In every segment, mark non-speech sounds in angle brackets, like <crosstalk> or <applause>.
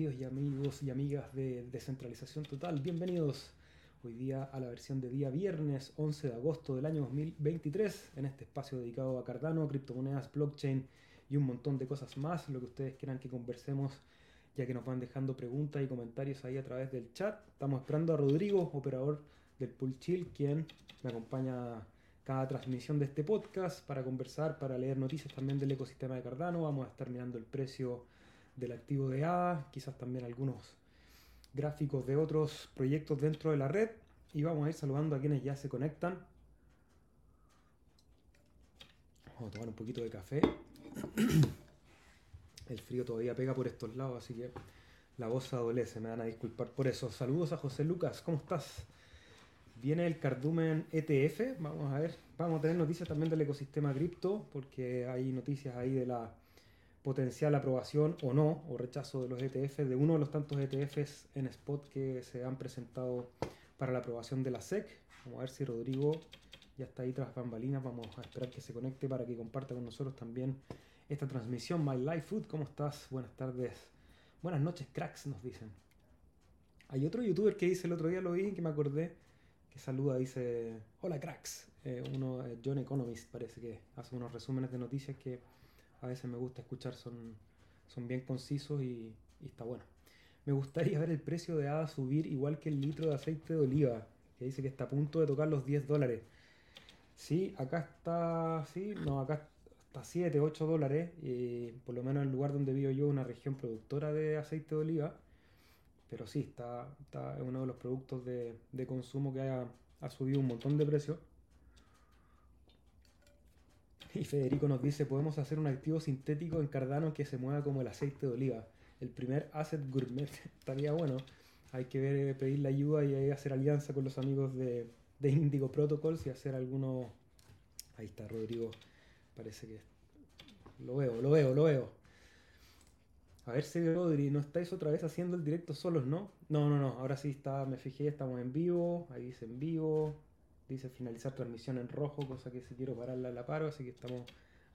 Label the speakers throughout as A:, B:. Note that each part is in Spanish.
A: Y amigos y amigas de Descentralización Total, bienvenidos hoy día a la versión de día viernes 11 de agosto del año 2023 en este espacio dedicado a Cardano, criptomonedas, blockchain y un montón de cosas más, lo que ustedes quieran que conversemos ya que nos van dejando preguntas y comentarios ahí a través del chat. Estamos esperando a Rodrigo, operador del Pool Chill, quien me acompaña cada transmisión de este podcast para conversar, para leer noticias también del ecosistema de Cardano. Vamos a estar mirando el precio del activo de ADA, quizás también algunos gráficos de otros proyectos dentro de la red y vamos a ir saludando a quienes ya se conectan. Vamos a tomar un poquito de café. <clears throat> El frío todavía pega por estos lados, así que la voz adolece, me van a disculpar por eso. Saludos a José Lucas, ¿cómo estás? Viene el Cardumen ETF, vamos a ver, vamos a tener noticias también del ecosistema cripto, porque hay noticias ahí de la potencial aprobación o no, o rechazo de los ETFs, de uno de los tantos ETFs en spot que se han presentado para la aprobación de la SEC. Vamos a ver si Rodrigo ya está ahí tras bambalinas. Vamos a esperar que se conecte para que comparta con nosotros también esta transmisión. My Life Food, ¿cómo estás? Buenas tardes. Buenas noches, cracks, nos dicen. Hay otro youtuber que dice, el otro día lo vi, que me acordé, que saluda, dice, hola cracks. Eh, uno, eh, John Economist, parece que hace unos resúmenes de noticias que a veces me gusta escuchar, son, son bien concisos y, está bueno. Me gustaría ver el precio de ADA subir igual que el litro de aceite de oliva, que dice que está a punto de tocar los 10 dólares. Sí, acá está, sí, no, acá está 7, 8 dólares, y por lo menos en el lugar donde vivo yo, una región productora de aceite de oliva, pero sí, está, está uno de los productos de, consumo que ha, ha subido un montón de precios. Y Federico nos dice, podemos hacer un activo sintético en Cardano que se mueva como el aceite de oliva. El primer asset gourmet. <laughs> Estaría bueno. Hay que ver, eh, pedir la ayuda y hacer alianza con los amigos de, de Indigo Protocols y hacer alguno... Ahí está Rodrigo. Parece que... Lo veo, lo veo, lo veo. A ver si Rodri, ¿no estáis otra vez haciendo el directo solos, no? No, no, no. Ahora sí está, me fijé, estamos en vivo. Ahí dice en vivo dice finalizar transmisión en rojo, cosa que si quiero pararla la paro, así que estamos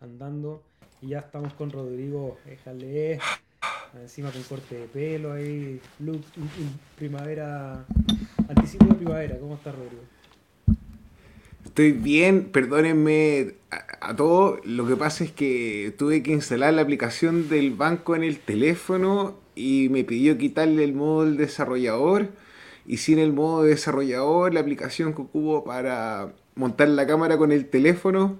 A: andando. Y ya estamos con Rodrigo Ejale, encima con corte de pelo ahí, look primavera, anticipo de primavera. ¿Cómo estás, Rodrigo?
B: Estoy bien, perdónenme a, a todos. Lo que pasa es que tuve que instalar la aplicación del banco en el teléfono y me pidió quitarle el modo del desarrollador y sin el modo desarrollador, la aplicación que ocupo para montar la cámara con el teléfono,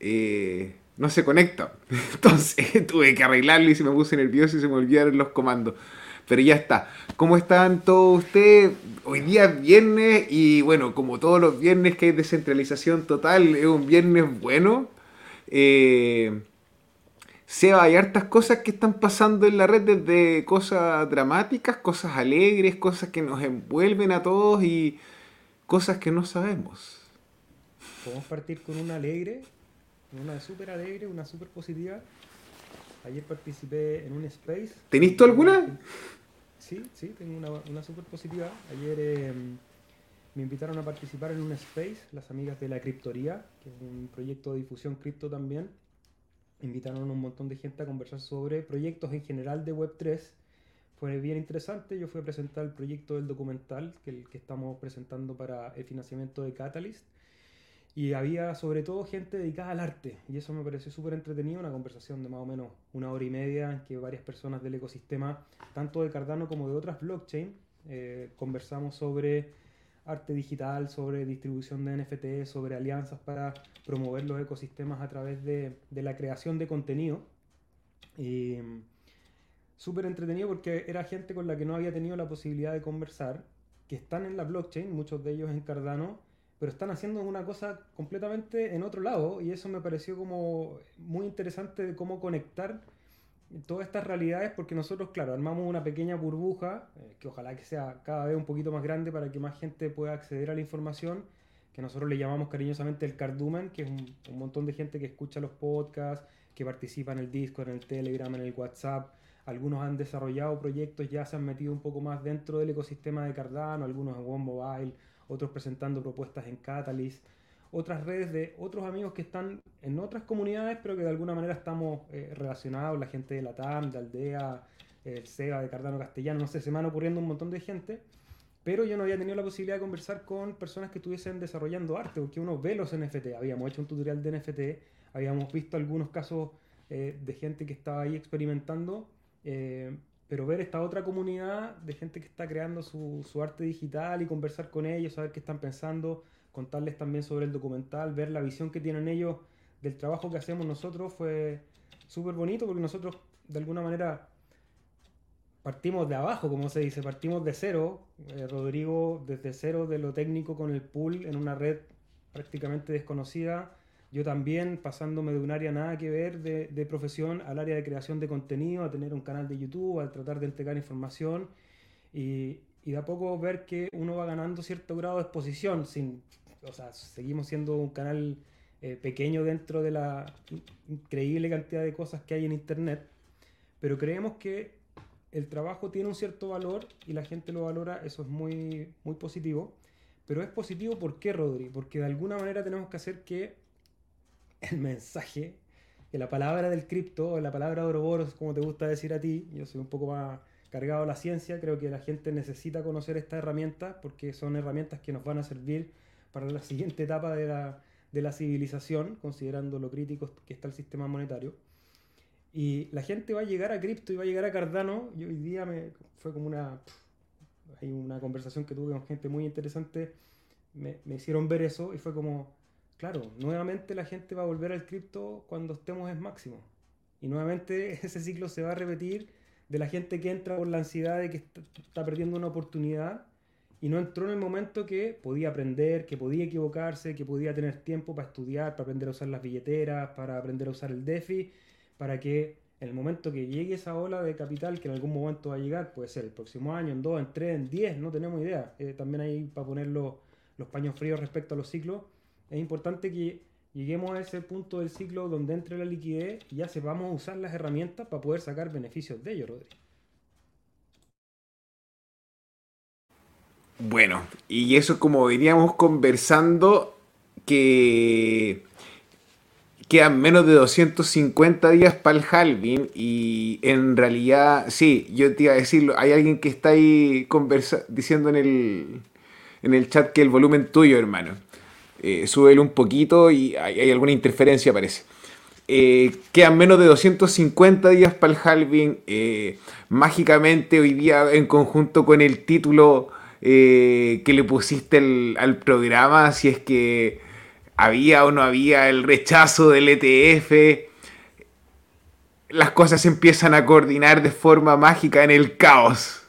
B: eh, no se conecta. <laughs> Entonces <laughs> tuve que arreglarlo y se me puse nervioso y se me olvidaron los comandos. Pero ya está. ¿Cómo están todos ustedes? Hoy día es viernes y bueno, como todos los viernes que hay descentralización total, es un viernes bueno. Eh, Seba, hay hartas cosas que están pasando en la red, desde cosas dramáticas, cosas alegres, cosas que nos envuelven a todos y cosas que no sabemos.
A: Podemos partir con una alegre, una súper alegre, una súper positiva. Ayer participé en un space.
B: ¿Tenís tú alguna?
A: Sí, sí, tengo una, una súper positiva. Ayer em, me invitaron a participar en un space, las amigas de la Criptoría, que es un proyecto de difusión cripto también invitaron a un montón de gente a conversar sobre proyectos en general de Web3. Fue bien interesante, yo fui a presentar el proyecto del documental que, estamos presentando para el financiamiento de Catalyst. Y había sobre todo gente dedicada al arte, y eso me pareció súper entretenido, una conversación de más o menos una hora y media en que varias personas del ecosistema, tanto de Cardano como de otras blockchain, eh, conversamos sobre arte digital, sobre distribución de NFT, sobre alianzas para promover los ecosistemas a través de, la creación de contenido. Y súper entretenido porque era gente con la que no había tenido la posibilidad de conversar, que están en la blockchain, muchos de ellos en Cardano, pero están haciendo una cosa completamente en otro lado y eso me pareció como muy interesante de cómo conectar todas estas realidades porque nosotros, claro, armamos una pequeña burbuja eh, que ojalá que sea cada vez un poquito más grande para que más gente pueda acceder a la información, que nosotros le llamamos cariñosamente el cardumen, que es un, montón de gente que escucha los podcasts, que participa en el Discord, en el Telegram, en el WhatsApp. Algunos han desarrollado proyectos, ya se han metido un poco más dentro del ecosistema de Cardano, algunos en One Mobile, otros presentando propuestas en Catalyst otras redes de otros amigos que están en otras comunidades, pero que de alguna manera estamos eh, relacionados, la gente de la TAM, de Aldea, el SEBA de Cardano Castellano, no sé, se me van ocurriendo un montón de gente, pero yo no había tenido la posibilidad de conversar con personas que estuviesen desarrollando arte, porque uno ve los NFT, habíamos hecho un tutorial de NFT, habíamos visto algunos casos eh, de gente que estaba ahí experimentando, eh, pero ver esta otra comunidad de gente que está creando su, su, arte digital y conversar con ellos, saber qué están pensando, contarles también sobre el documental, ver la visión que tienen ellos del trabajo que hacemos nosotros fue súper bonito porque nosotros de alguna manera partimos de abajo, como se dice, partimos de cero. Eh, Rodrigo desde cero de lo técnico con el pool en una red prácticamente desconocida. Yo también pasándome de un área nada que ver de, de, profesión al área de creación de contenido, a tener un canal de YouTube, a tratar de entregar información y, y de a poco ver que uno va ganando cierto grado de exposición. Sin, o sea, seguimos siendo un canal eh, pequeño dentro de la increíble cantidad de cosas que hay en Internet, pero creemos que el trabajo tiene un cierto valor y la gente lo valora, eso es muy, muy positivo. Pero es positivo, ¿por qué, Rodri? Porque de alguna manera tenemos que hacer que el mensaje, que la palabra del cripto, la palabra de Ouroboros, como te gusta decir a ti, yo soy un poco más cargado a la ciencia, creo que la gente necesita conocer estas herramientas porque son herramientas que nos van a servir para la siguiente etapa de la, de la civilización, considerando lo crítico que está el sistema monetario. Y la gente va a llegar a cripto y va a llegar a Cardano. Y hoy día me, fue como una, hay una conversación que tuve con gente muy interesante. Me, me hicieron ver eso y fue como, claro, nuevamente la gente va a volver al cripto cuando estemos en máximo. Y nuevamente <laughs> ese ciclo se va a repetir de la gente que entra por la ansiedad de que está perdiendo una oportunidad y no entró en el momento que podía aprender, que podía equivocarse, que podía tener tiempo para estudiar, para aprender a usar las billeteras, para aprender a usar el DeFi, para que en el momento que llegue esa ola de capital, que en algún momento va a llegar, puede ser el próximo año, en dos, en tres, en diez, no tenemos idea. Eh, también ahí para poner los, los paños fríos respecto a los ciclos, es importante que lleguemos a ese punto del ciclo donde entre la liquidez y ya sepamos usar las herramientas para poder sacar beneficios de ello, Rodri.
B: Bueno, y eso como veníamos conversando, que quedan menos de 250 días para el halving y en realidad, sí, yo te iba a decirlo, hay alguien que está ahí conversa diciendo en el, en el chat que el volumen tuyo, hermano. Eh, súbelo un poquito y hay, alguna interferencia, parece. Eh, quedan menos de 250 días para el halving. Eh, mágicamente hoy día en conjunto con el título eh, que le pusiste al programa, si es que había o no había el rechazo del ETF. Las cosas empiezan a coordinar de forma mágica en el caos.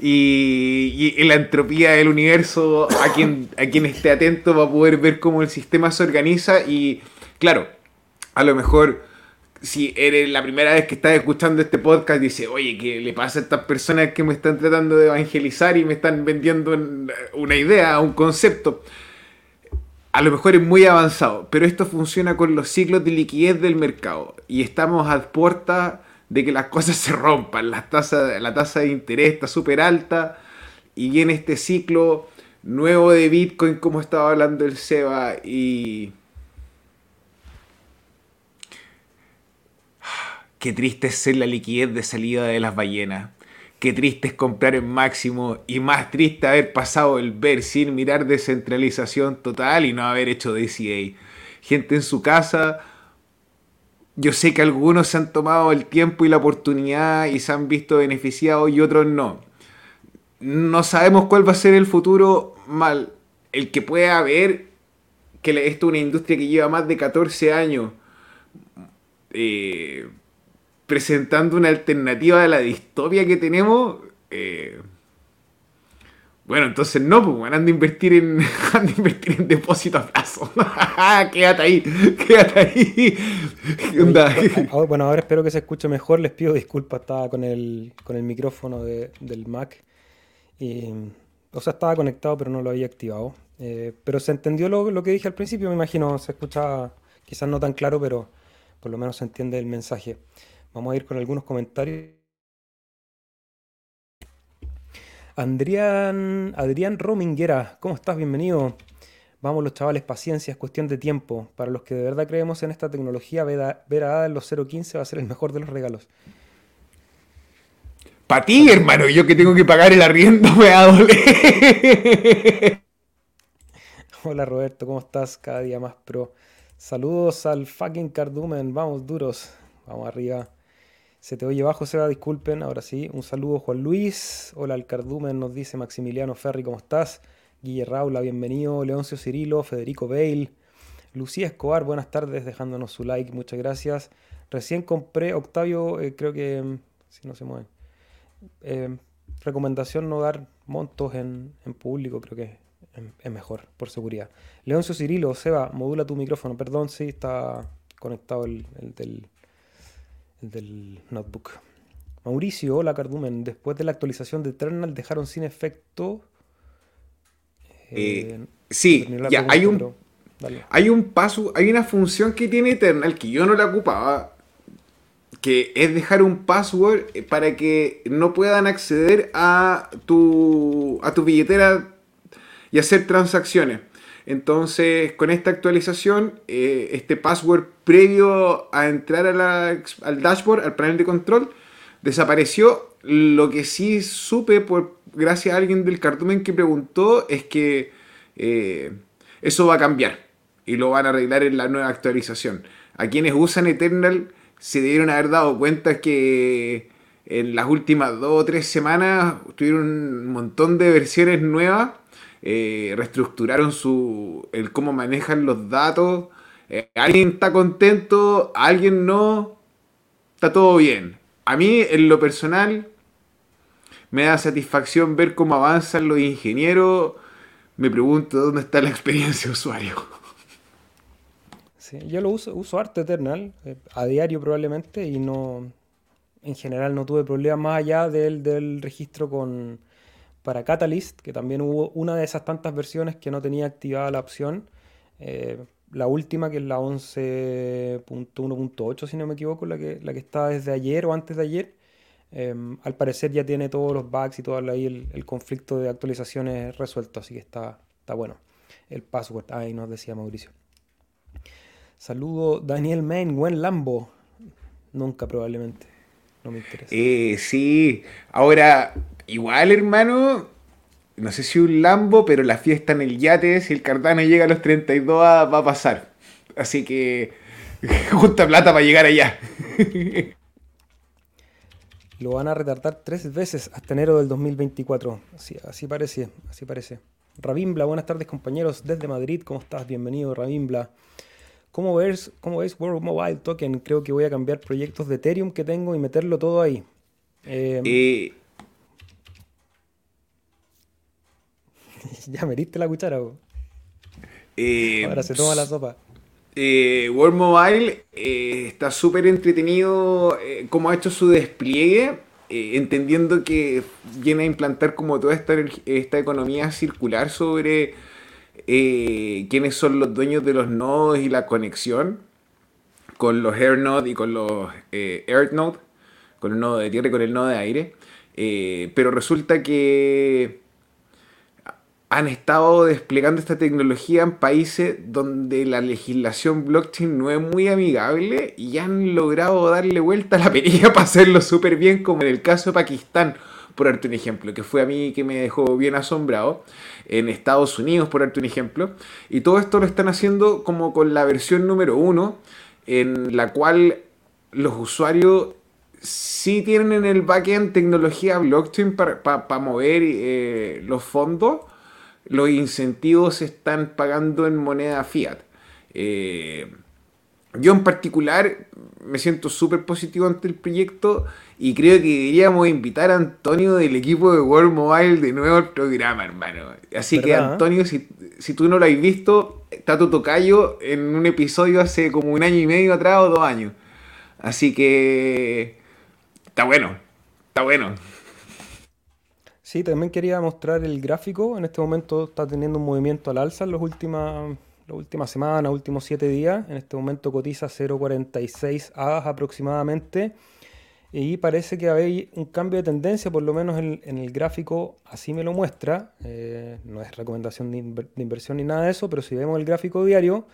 B: Y, y, la entropía del universo, a quien, a quien esté atento va a poder ver cómo el sistema se organiza y, claro, a lo mejor si eres la primera vez que estás escuchando este podcast, dice, oye, ¿qué le pasa a estas personas que me están tratando de evangelizar y me están vendiendo una idea, un concepto? A lo mejor es muy avanzado, pero esto funciona con los ciclos de liquidez del mercado y estamos a puerta de que las cosas se rompan, la tasa, la tasa de interés está súper alta y viene este ciclo nuevo de Bitcoin como estaba hablando el Seba y Qué triste es ser la liquidez de salida de las ballenas. Qué triste es comprar en máximo y más triste haber pasado el ver sin mirar descentralización total y no haber hecho DCA. Gente en su casa, yo sé que algunos se han tomado el tiempo y la oportunidad y se han visto beneficiados y otros no. No sabemos cuál va a ser el futuro mal. El que pueda haber que esto es una industria que lleva más de 14 años. Eh, presentando una alternativa a la distopia que tenemos, eh, bueno, entonces no, pues van a invertir en, <laughs> a invertir en depósito a plazo. <laughs> quédate ahí, <laughs> quédate ahí.
A: bueno, ahora espero que se escuche mejor. Les pido disculpas, estaba con el, con el micrófono del Mac. o sea, estaba conectado, pero no lo había activado. Eh, pero se entendió lo, lo, que dije al principio, me imagino. Se escucha quizás no tan claro, pero por lo menos se entiende el mensaje. Vamos a ir con algunos comentarios. Adrián, Adrián Rominguera, ¿cómo estás? Bienvenido. Vamos los chavales, paciencia, es cuestión de tiempo. Para los que de verdad creemos en esta tecnología, ver a, Ada en los 0.15 va a ser el mejor de los regalos.
B: Para ti, hermano, yo que tengo que pagar el arriendo <laughs> me va a doler.
A: Hola Roberto, ¿cómo estás? Cada día más pro. Saludos al fucking Cardumen, vamos duros, vamos arriba. Se te oye bajo, Seba, disculpen, ahora sí. Un saludo Juan Luis, hola al Cardumen, nos dice Maximiliano Ferri, ¿cómo estás? Guille Raula, bienvenido. Leoncio Cirilo, Federico Bale. Lucía Escobar, buenas tardes, dejándonos su like, muchas gracias. Recién compré, Octavio, eh, creo que, mm, si no se mueven, eh, recomendación no dar montos en, público, creo que es, mejor, por seguridad. Leoncio Cirilo, Seba, modula tu micrófono, perdón, sí, está conectado el, del, del notebook. Mauricio, hola Cardumen, después de la actualización de Eternal dejaron sin efecto...
B: Eh, sí, ya, hay un... Hay un paso, hay una función que tiene Eternal que yo no la ocupaba, que es dejar un password para que no puedan acceder a tu, a tu billetera y hacer transacciones. Entonces, con esta actualización, eh, este password previo a entrar al dashboard, al panel de control, desapareció. Lo que sí supe, por gracias a alguien del cartumen que preguntó, es que eh, eso va a cambiar y lo van a arreglar en la nueva actualización. A quienes usan Eternal se debieron haber dado cuenta que en las últimas dos o tres semanas tuvieron un montón de versiones nuevas, eh, reestructuraron su, el cómo manejan los datos. Eh, alguien está contento, alguien no, está todo bien. A mí, en lo personal, me da satisfacción ver cómo avanzan los ingenieros. Me pregunto dónde está la experiencia de usuario
A: yo lo uso, uso Arte Eternal eh, a diario probablemente y no, en general no tuve problemas más allá del, del registro con para Catalyst, que también hubo una de esas tantas versiones que no tenía activada la opción. Eh, la última, que es la 11.1.8, si no me equivoco, la que, la que está desde ayer o antes de ayer, em, al parecer ya tiene todos los bugs y todo ahí el, conflicto de actualizaciones resuelto, así que está, está bueno. El password, ahí nos decía Mauricio. Saludo Daniel Main, buen Lambo. Nunca probablemente. No me interesa.
B: Eh, sí, ahora, igual hermano, no sé si un Lambo, pero la fiesta en el yate, si el Cardano llega a los 32 va, a pasar. Así que <laughs> justa plata para llegar allá. <laughs>
A: Lo van a retardar tres veces hasta enero del 2024. Así, así parece, así parece. Rabimbla, buenas tardes compañeros desde Madrid. ¿Cómo estás? Bienvenido, Rabimbla. ¿Cómo ves, ¿Cómo ves World Mobile Token? Creo que voy a cambiar proyectos de Ethereum que tengo y meterlo todo ahí. Em, <laughs> ya me diste la cuchara.
B: Eh,
A: Ahora se toma la sopa.
B: Eh, World Mobile eh, está súper entretenido cómo ha hecho su despliegue, entendiendo que viene a implantar como toda esta, esta economía circular sobre eh, quiénes son los dueños de los nodos y la conexión con los AirNode y con los eh, AirNode, con el nodo de tierra y con el nodo de aire. Eh, pero resulta que han estado desplegando esta tecnología en países donde la legislación blockchain no es muy amigable y han logrado darle vuelta a la perilla <laughs> para hacerlo súper bien, como en el caso de Pakistán por darte un ejemplo, que fue a mí que me dejó bien asombrado, en Estados Unidos, por darte un ejemplo, y todo esto lo están haciendo como con la versión número uno, en la cual los usuarios sí tienen en el backend tecnología blockchain para mover eh, los fondos, los incentivos se están pagando en moneda fiat. Eh, yo en particular me siento súper positivo ante el proyecto y creo que deberíamos invitar a Antonio del equipo de World Mobile de nuevo al programa, hermano. Así que Antonio, si, tú no lo has visto, está tu tocayo en un episodio hace como un año y medio atrás o dos años. Así que está bueno, está bueno.
A: Sí, también quería mostrar el gráfico. En este momento está teniendo un movimiento al alza en los últimas la última semana, últimos 7 días. En este momento cotiza 0,46 hadas aproximadamente. Y parece que hay un cambio de tendencia, por lo menos en, el gráfico así me lo muestra. Eh, no es recomendación de, inversión ni nada de eso, pero si vemos el gráfico diario,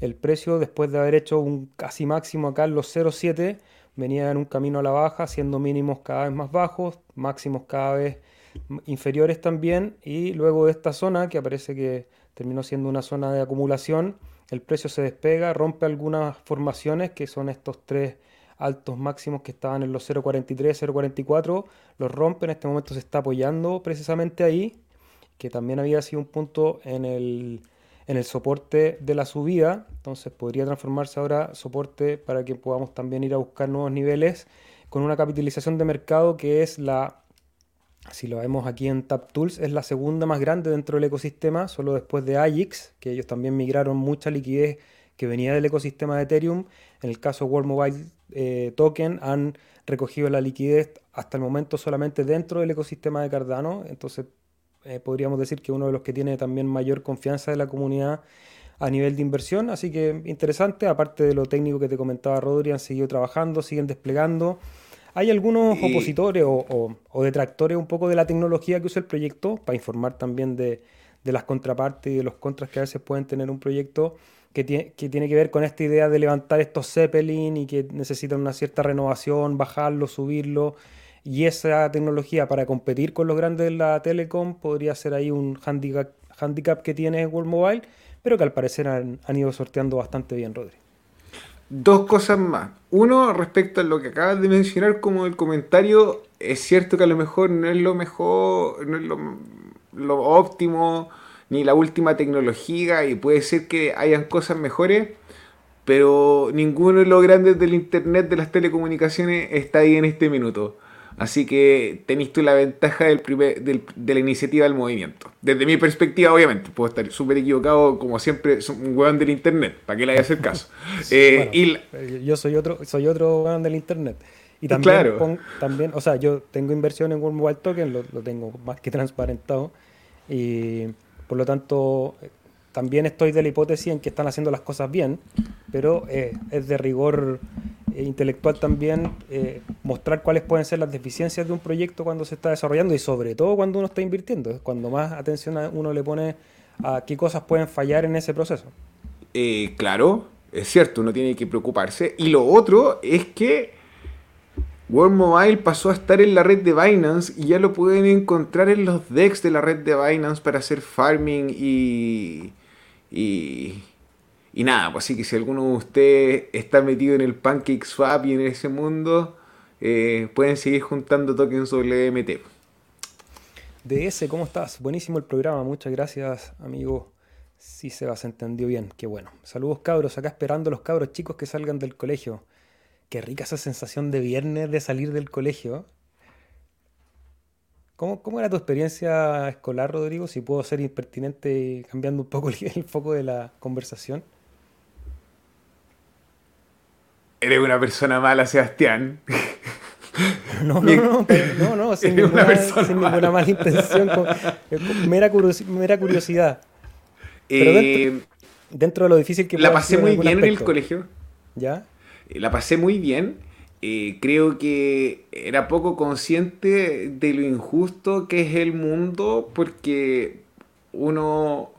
A: el precio después de haber hecho un casi máximo acá en los 0,7 venía en un camino a la baja, siendo mínimos cada vez más bajos, máximos cada vez inferiores también, y luego de esta zona, que aparece que terminó siendo una zona de acumulación, el precio se despega, rompe algunas formaciones, que son estos tres altos máximos que estaban en los 0.43, 0.44, los rompe, en este momento se está apoyando precisamente ahí, que también había sido un punto en el, en el soporte de la subida, entonces podría transformarse ahora soporte para que podamos también ir a buscar nuevos niveles con una capitalización de mercado que es la, si lo vemos aquí en TapTools, es la segunda más grande dentro del ecosistema, solo después de AJIX, que ellos también migraron mucha liquidez que venía del ecosistema de Ethereum. En el caso World Mobile eh, Token han recogido la liquidez hasta el momento solamente dentro del ecosistema de Cardano, entonces eh, podríamos decir que uno de los que tiene también mayor confianza de la comunidad a nivel de inversión, así que interesante, aparte de lo técnico que te comentaba Rodri, han seguido trabajando, siguen desplegando. Hay algunos opositores o, detractores un poco de la tecnología que usa el proyecto, para informar también de, de las contrapartes y de los contras que a veces pueden tener un proyecto que tiene, que tiene que ver con esta idea de levantar estos Zeppelin y que necesitan una cierta renovación, bajarlo, subirlo. Y esa tecnología para competir con los grandes de la telecom podría ser ahí un handicap, handicap que tiene World Mobile, pero que al parecer han, ido sorteando bastante bien, Rodri.
B: Dos cosas más. Uno, respecto a lo que acabas de mencionar como el comentario, es cierto que a lo mejor no es lo mejor, no es lo, lo óptimo ni la última tecnología y puede ser que hayan cosas mejores, pero ninguno de los grandes del Internet de las telecomunicaciones está ahí en este minuto. Así que tenéis tú la ventaja del primer, del, de la iniciativa del movimiento. Desde mi perspectiva, obviamente, puedo estar súper equivocado, como siempre, un hueón del internet, ¿para qué le hacer caso? <laughs>
A: Eh, eh, yo soy otro, soy otro hueón del internet. Y también, también, o sea, yo tengo inversión en World Mobile Token, lo, lo tengo más que transparentado. Y por lo tanto, también estoy de la hipótesis en que están haciendo las cosas bien, pero eh, es de rigor eh, intelectual también eh, mostrar cuáles pueden ser las deficiencias de un proyecto cuando se está desarrollando y sobre todo cuando uno está invirtiendo, es cuando más atención uno le pone a qué cosas pueden fallar en ese proceso.
B: claro, es cierto, uno tiene que preocuparse. Y lo otro es que World Mobile pasó a estar en la red de Binance y ya lo pueden encontrar en los decks de la red de Binance para hacer farming y. y. y nada, pues así que si alguno de ustedes está metido en el Pancake Swap y en ese mundo, eh, pueden seguir juntando tokens WMT.
A: DS, ¿cómo estás? Buenísimo el programa, muchas gracias, amigo. Sí, se se entendió bien, qué bueno. Saludos cabros, acá esperando a los cabros chicos que salgan del colegio. Qué rica esa sensación de viernes de salir del colegio. ¿Cómo, ¿Cómo, era tu experiencia escolar, Rodrigo? Si puedo ser impertinente cambiando un poco <laughs> el, foco de la conversación.
B: Eres una persona mala, Sebastián. <laughs>
A: No, no, no, no, no, sin, ninguna, sin ninguna, mala intención, mera, curiosidad. Pero eh, dentro, de lo difícil que
B: La pasé muy bien en el colegio.
A: ¿Ya?
B: Eh, la pasé muy bien. Eh, creo que era poco consciente de lo injusto que es el mundo porque uno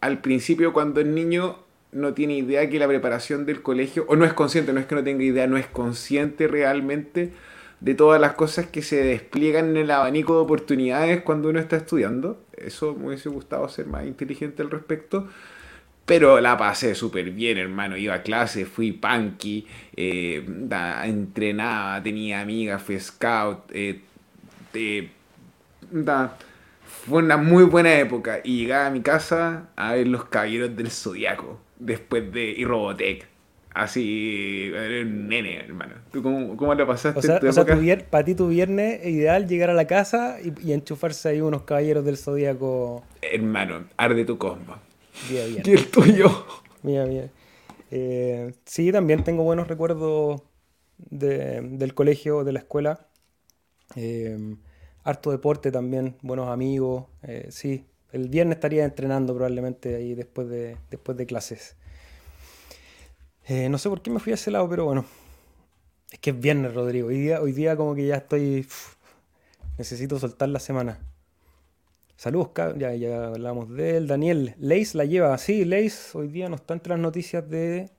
B: al principio cuando es niño no tiene idea que la preparación del colegio, o no es consciente, no es que no tenga idea, no es consciente realmente de todas las cosas que se despliegan en el abanico de oportunidades cuando uno está estudiando. Eso me hubiese gustado ser más inteligente al respecto. Pero la pasé súper bien, hermano. Iba a clase, fui punky, eh, entrenaba, tenía amigas, fui scout. Eh, fue una muy buena época. Y llegaba a mi casa a ver los caballeros del zodiaco después de. y Robotech. Así, un nene, hermano. ¿Tú cómo, cómo lo pasaste?
A: O sea, o sea para ti tu viernes ideal llegar a la casa y, y enchufarse ahí unos caballeros del zodiaco.
B: Hermano, arde tu cosmo.
A: Bien, <laughs>
B: ¿Y el tuyo?
A: Bien, bien. Eh, sí, también tengo buenos recuerdos del colegio, de la escuela. Eh, harto deporte también, buenos amigos. Eh, sí, el viernes estaría entrenando probablemente ahí después de, después de clases. no sé por qué me fui a ese lado, pero bueno. Es que es viernes, Rodrigo. Hoy día, hoy día como que ya estoy... necesito soltar la semana. Saludos, ya, hablamos de él. Daniel, Leis la lleva. Sí, Leis hoy día no está entre las noticias de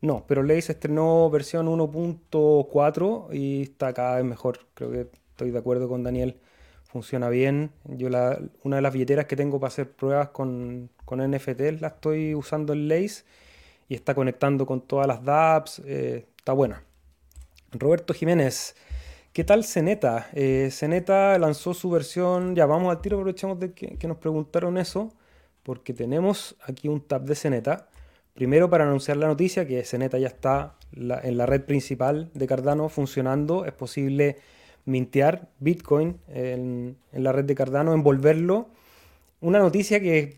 A: No, pero Lace estrenó versión 1.4 y está cada vez mejor. Creo que estoy de acuerdo con Daniel. Funciona bien. Yo la, una de las billeteras que tengo para hacer pruebas con, con NFT la estoy usando en Lace y está conectando con todas las dApps. Eh, está buena. Roberto Jiménez. ¿Qué tal Ceneta? Eh, Ceneta lanzó su versión, ya vamos al tiro, aprovechamos de que, nos preguntaron eso, porque tenemos aquí un tab de Ceneta. Primero para anunciar la noticia que Ceneta ya está en la red principal de Cardano funcionando. Es posible mintear Bitcoin en, en la red de Cardano, envolverlo. Una noticia que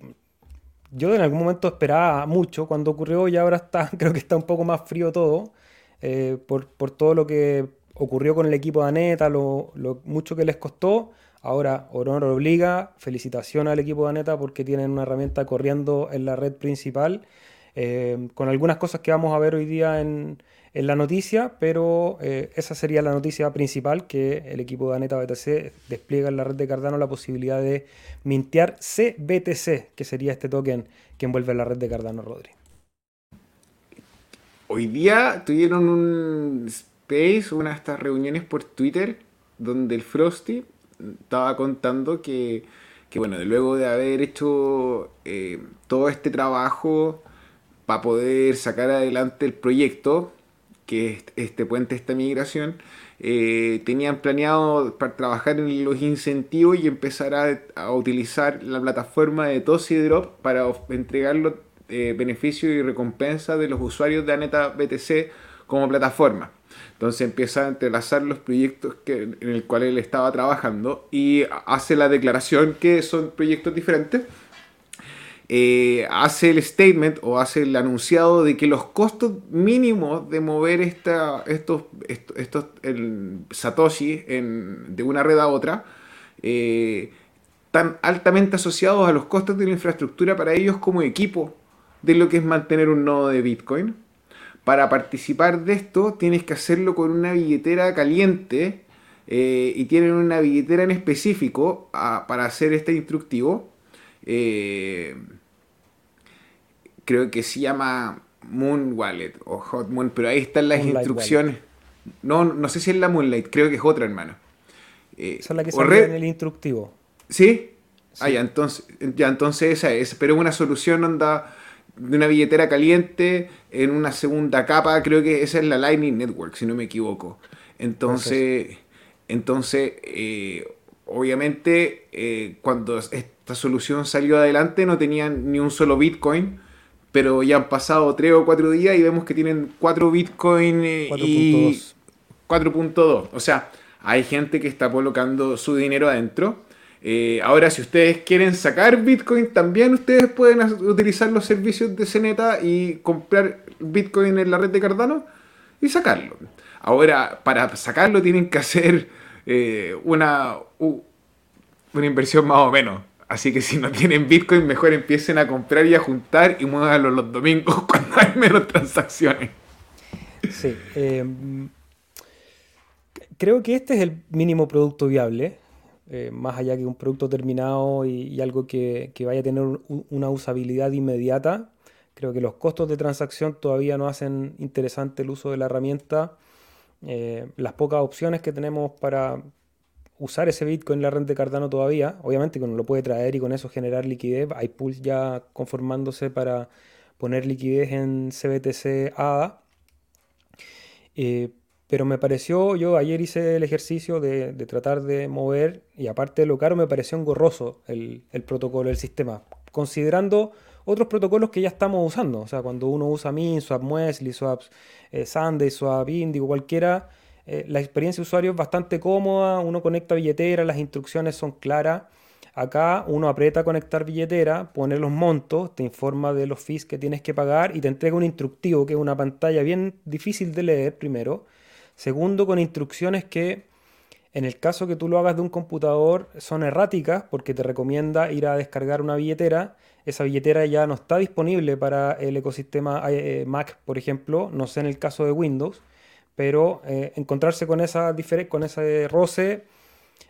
A: yo en algún momento esperaba mucho cuando ocurrió y ahora está, <laughs> creo que está un poco más frío todo. Eh, por, por, todo lo que ocurrió con el equipo de Aneta, lo, mucho que les costó. Ahora, honor obliga, felicitación al equipo de Aneta porque tienen una herramienta corriendo en la red principal, eh, con algunas cosas que vamos a ver hoy día en, la noticia, pero eh, esa sería la noticia principal, que el equipo de Aneta BTC despliega en la red de Cardano la posibilidad de mintear CBTC, que sería este token que envuelve la red de Cardano, Rodri.
B: Hoy día tuvieron un una de estas reuniones por Twitter donde el Frosty estaba contando que, bueno, luego de haber hecho eh, todo este trabajo para poder sacar adelante el proyecto, que es este puente, esta migración, eh, tenían planeado para trabajar en los incentivos y empezar a, utilizar la plataforma de Tosi Drop para entregar los eh, beneficios y recompensas de los usuarios de Aneta BTC como plataforma. Entonces empieza a entrelazar los proyectos en el cual él estaba trabajando y hace la declaración que son proyectos diferentes. Eh, hace el statement o hace el anunciado de que los costos mínimos de mover esta, estos, estos, el Satoshi de una red a otra eh, están altamente asociados a los costos de la infraestructura para ellos como equipo de lo que es mantener un nodo de Bitcoin para participar de esto tienes que hacerlo con una billetera caliente eh, y tienen una billetera en específico ah, para hacer este instructivo. Eh, creo que se llama Moon Wallet o Hot Moon, pero ahí están las instrucciones. No, no sé si es la Moonlight, creo que es otra, hermano.
A: Eh, esa es la que sale en el instructivo.
B: ¿Sí? Ah, ya, entonces, ya, entonces esa es. Pero una solución onda de una billetera caliente en una segunda capa, creo que esa es la Lightning Network, si no me equivoco. Entonces, entonces eh, obviamente, eh, cuando esta solución salió adelante no tenían ni un solo Bitcoin, pero ya han pasado 3 o 4 días y vemos que tienen 4 Bitcoin eh, y 4.2. O sea, hay gente que está colocando su dinero adentro eh, ahora, si ustedes quieren sacar Bitcoin, también ustedes pueden utilizar los servicios de Ceneta y comprar Bitcoin en la red de Cardano y sacarlo. Ahora, para sacarlo tienen que hacer eh, una, una inversión más o menos. Así que si no tienen Bitcoin, mejor empiecen a comprar y a juntar y muévanlo los domingos <laughs> cuando hay menos transacciones.
A: Sí. Eh, creo que este es el mínimo producto viable. Eh, más allá que un producto terminado y, algo que, vaya a tener una usabilidad inmediata. Creo que los costos de transacción todavía no hacen interesante el uso de la herramienta. Eh, las pocas opciones que tenemos para usar ese Bitcoin en la red de Cardano todavía, obviamente que uno lo puede traer y con eso generar liquidez. Hay pools ya conformándose para poner liquidez en CBTC ADA. Eh, pero me pareció, yo ayer hice el ejercicio de, tratar de mover, y aparte de lo caro, me pareció engorroso el, el, protocolo, el sistema, considerando otros protocolos que ya estamos usando. O sea, cuando uno usa MinSwap, Muesli, Swaps, eh, Sunday, Swap, Indigo, cualquiera, eh, la experiencia de usuario es bastante cómoda, uno conecta billetera, las instrucciones son claras. Acá uno aprieta conectar billetera, pone los montos, te informa de los fees que tienes que pagar y te entrega un instructivo, que es una pantalla bien difícil de leer primero Segundo, con instrucciones que en el caso que tú lo hagas de un computador son erráticas porque te recomienda ir a descargar una billetera. Esa billetera ya no está disponible para el ecosistema eh, Mac, por ejemplo, no sé en el caso de Windows, pero eh, encontrarse con, esa con ese roce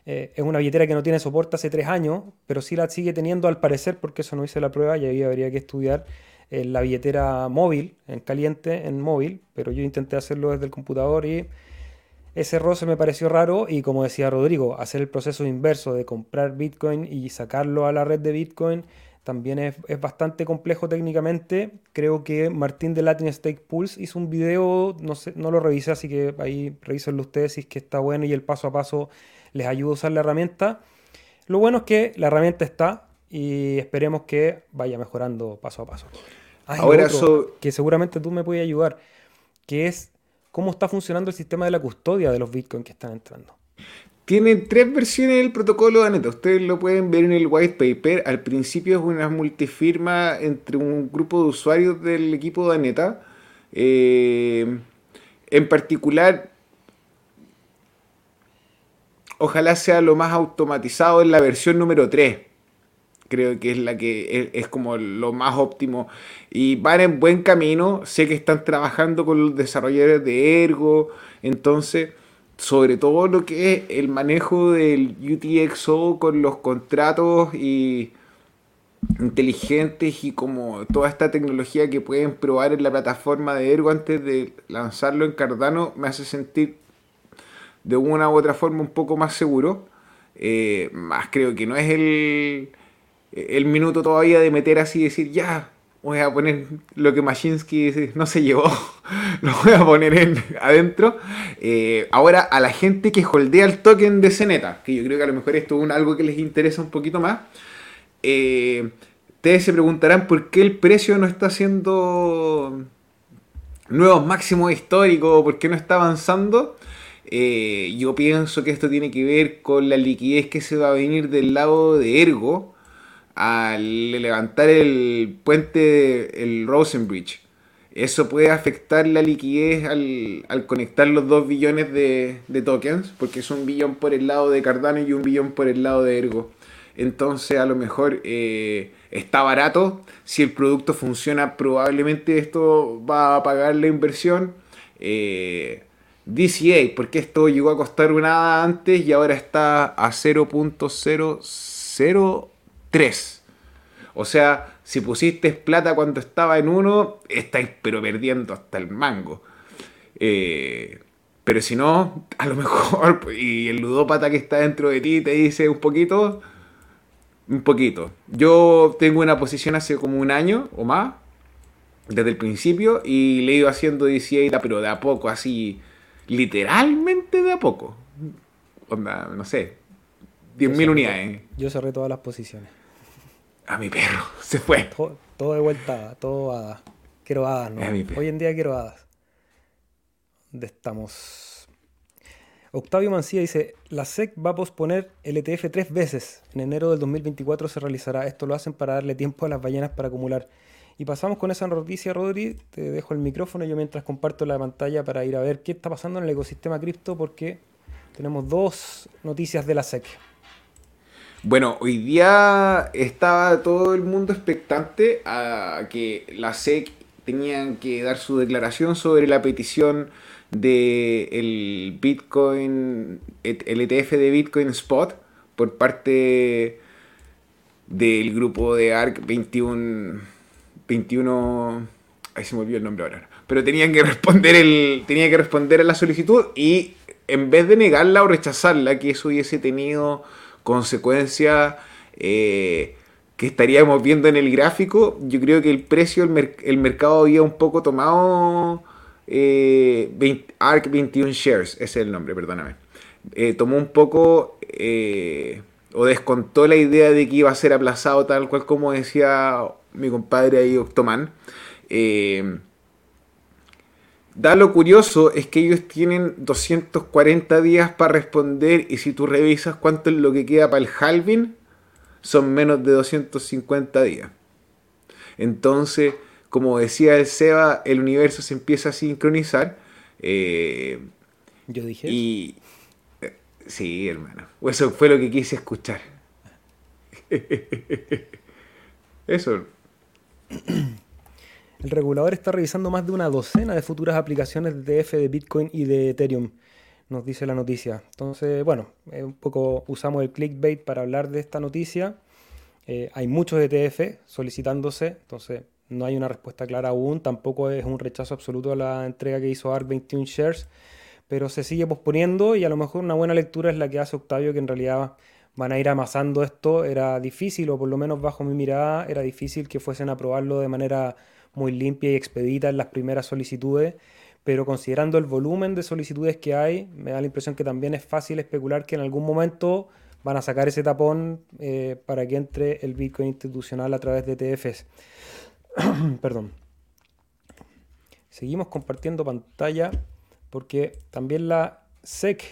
A: eh, es una billetera que no tiene soporte hace tres años, pero sí la sigue teniendo al parecer, porque eso no hice la prueba y ahí habría que estudiar en la billetera móvil, en caliente, en móvil, pero yo intenté hacerlo desde el computador y ese se me pareció raro y como decía Rodrigo, hacer el proceso inverso de comprar Bitcoin y sacarlo a la red de Bitcoin también es, bastante complejo técnicamente. Creo que Martín de Latin Stake Pulse hizo un video, no, sé, no lo revisé, así que ahí revísenlo ustedes si es que está bueno y el paso a paso les ayuda a usar la herramienta. Lo bueno es que la herramienta está y esperemos que vaya mejorando paso a paso. Ahora que seguramente tú me puedes ayudar, que es cómo está funcionando el sistema de la custodia de los bitcoins que están entrando.
B: Tiene tres versiones del protocolo de Aneta. Ustedes lo pueden ver en el white paper. Al principio es una multifirma entre un grupo de usuarios del equipo de Aneta. Eh, en particular, ojalá sea lo más automatizado en la versión número 3. Creo que es la que es, como lo más óptimo. Y van en buen camino. Sé que están trabajando con los desarrolladores de Ergo. Entonces, sobre todo lo que es el manejo del UTXO con los contratos y inteligentes y como toda esta tecnología que pueden probar en la plataforma de Ergo antes de lanzarlo en Cardano me hace sentir de una u otra forma un poco más seguro. Eh, más creo que no es el, el minuto todavía de meter así y decir, ya, voy a poner lo que Machinsky no se llevó, <laughs> lo voy a poner en, adentro. Eh, ahora, a la gente que holdea el token de Zeneta, que yo creo que a lo mejor esto es algo que les interesa un poquito más, eh, ustedes se preguntarán por qué el precio no está haciendo nuevos máximos históricos, por qué no está avanzando. Eh, yo pienso que esto tiene que ver con la liquidez que se va a venir del lado de Ergo, al levantar el puente, el Rosenbridge. Eso puede afectar la liquidez al, conectar los dos billones de, tokens, porque es un billón por el lado de Cardano y un billón por el lado de Ergo. Entonces a lo mejor eh, está barato. Si el producto funciona, probablemente esto va a pagar la inversión. Eh, DCA, porque esto llegó a costar una antes y ahora está a 0.00 3. O sea, si pusiste plata cuando estaba en uno, estáis pero perdiendo hasta el mango. Eh, pero si no, a lo mejor, <laughs> y el ludópata que está dentro de ti te dice un poquito, un poquito. Yo tengo una posición hace como un año o más, desde el principio, y le he ido haciendo 18, pero de a poco, así, literalmente de a poco. Onda, no sé, 10.000 unidades.
A: Yo cerré todas las posiciones
B: a mi perro, <laughs> se fue.
A: Todo, de vuelta, todo hadas. Quiero hadas, ¿no? Hoy en día quiero hadas. ¿Dónde estamos? Octavio Mancía dice, la SEC va a posponer el ETF tres veces. En enero del 2024 se realizará. Esto lo hacen para darle tiempo a las ballenas para acumular. Y pasamos con esa noticia, Rodri. Te dejo el micrófono yo mientras comparto la pantalla para ir a ver qué está pasando en el ecosistema cripto porque tenemos dos noticias de la SEC.
B: Bueno, hoy día estaba todo el mundo expectante a que la SEC tenían que dar su declaración sobre la petición del el Bitcoin, el ETF de Bitcoin Spot por parte del grupo de ARC 21, 21, ahí se me olvidó el nombre ahora, pero tenían que responder el, tenía que responder a la solicitud y en vez de negarla o rechazarla, que eso hubiese tenido consecuencia eh, que estaríamos viendo en el gráfico, yo creo que el precio, el, mercado había un poco tomado eh, ARC 21 Shares, ese es el nombre, perdóname. Eh, tomó un poco o descontó la idea de que iba a ser aplazado tal cual como decía mi compadre ahí Octoman. Da lo curioso es que ellos tienen 240 días para responder y si tú revisas cuánto es lo que queda para el halving, son menos de 250 días. Entonces, como decía el Seba, el universo se empieza a sincronizar. Eh,
A: Yo dije.
B: Y. Eh, sí, hermano. Eso fue lo que quise escuchar. <laughs> Eso. <clears throat>
A: El regulador está revisando más de una docena de futuras aplicaciones de ETF de Bitcoin y de Ethereum, nos dice la noticia. Entonces, bueno, eh, un poco usamos el clickbait para hablar de esta noticia. Eh, hay muchos ETF solicitándose, entonces no hay una respuesta clara aún, tampoco es un rechazo absoluto a la entrega que hizo ARC 21 Shares, pero se sigue posponiendo y a lo mejor una buena lectura es la que hace Octavio, que en realidad van a ir amasando esto. Era difícil, o por lo menos bajo mi mirada, era difícil que fuesen a aprobarlo de manera muy limpia y expedita en las primeras solicitudes, pero considerando el volumen de solicitudes que hay, me da la impresión que también es fácil especular que en algún momento van a sacar ese tapón eh, para que entre el Bitcoin institucional a través de ETFs. <clears throat> Perdón. Seguimos compartiendo pantalla porque también la SEC,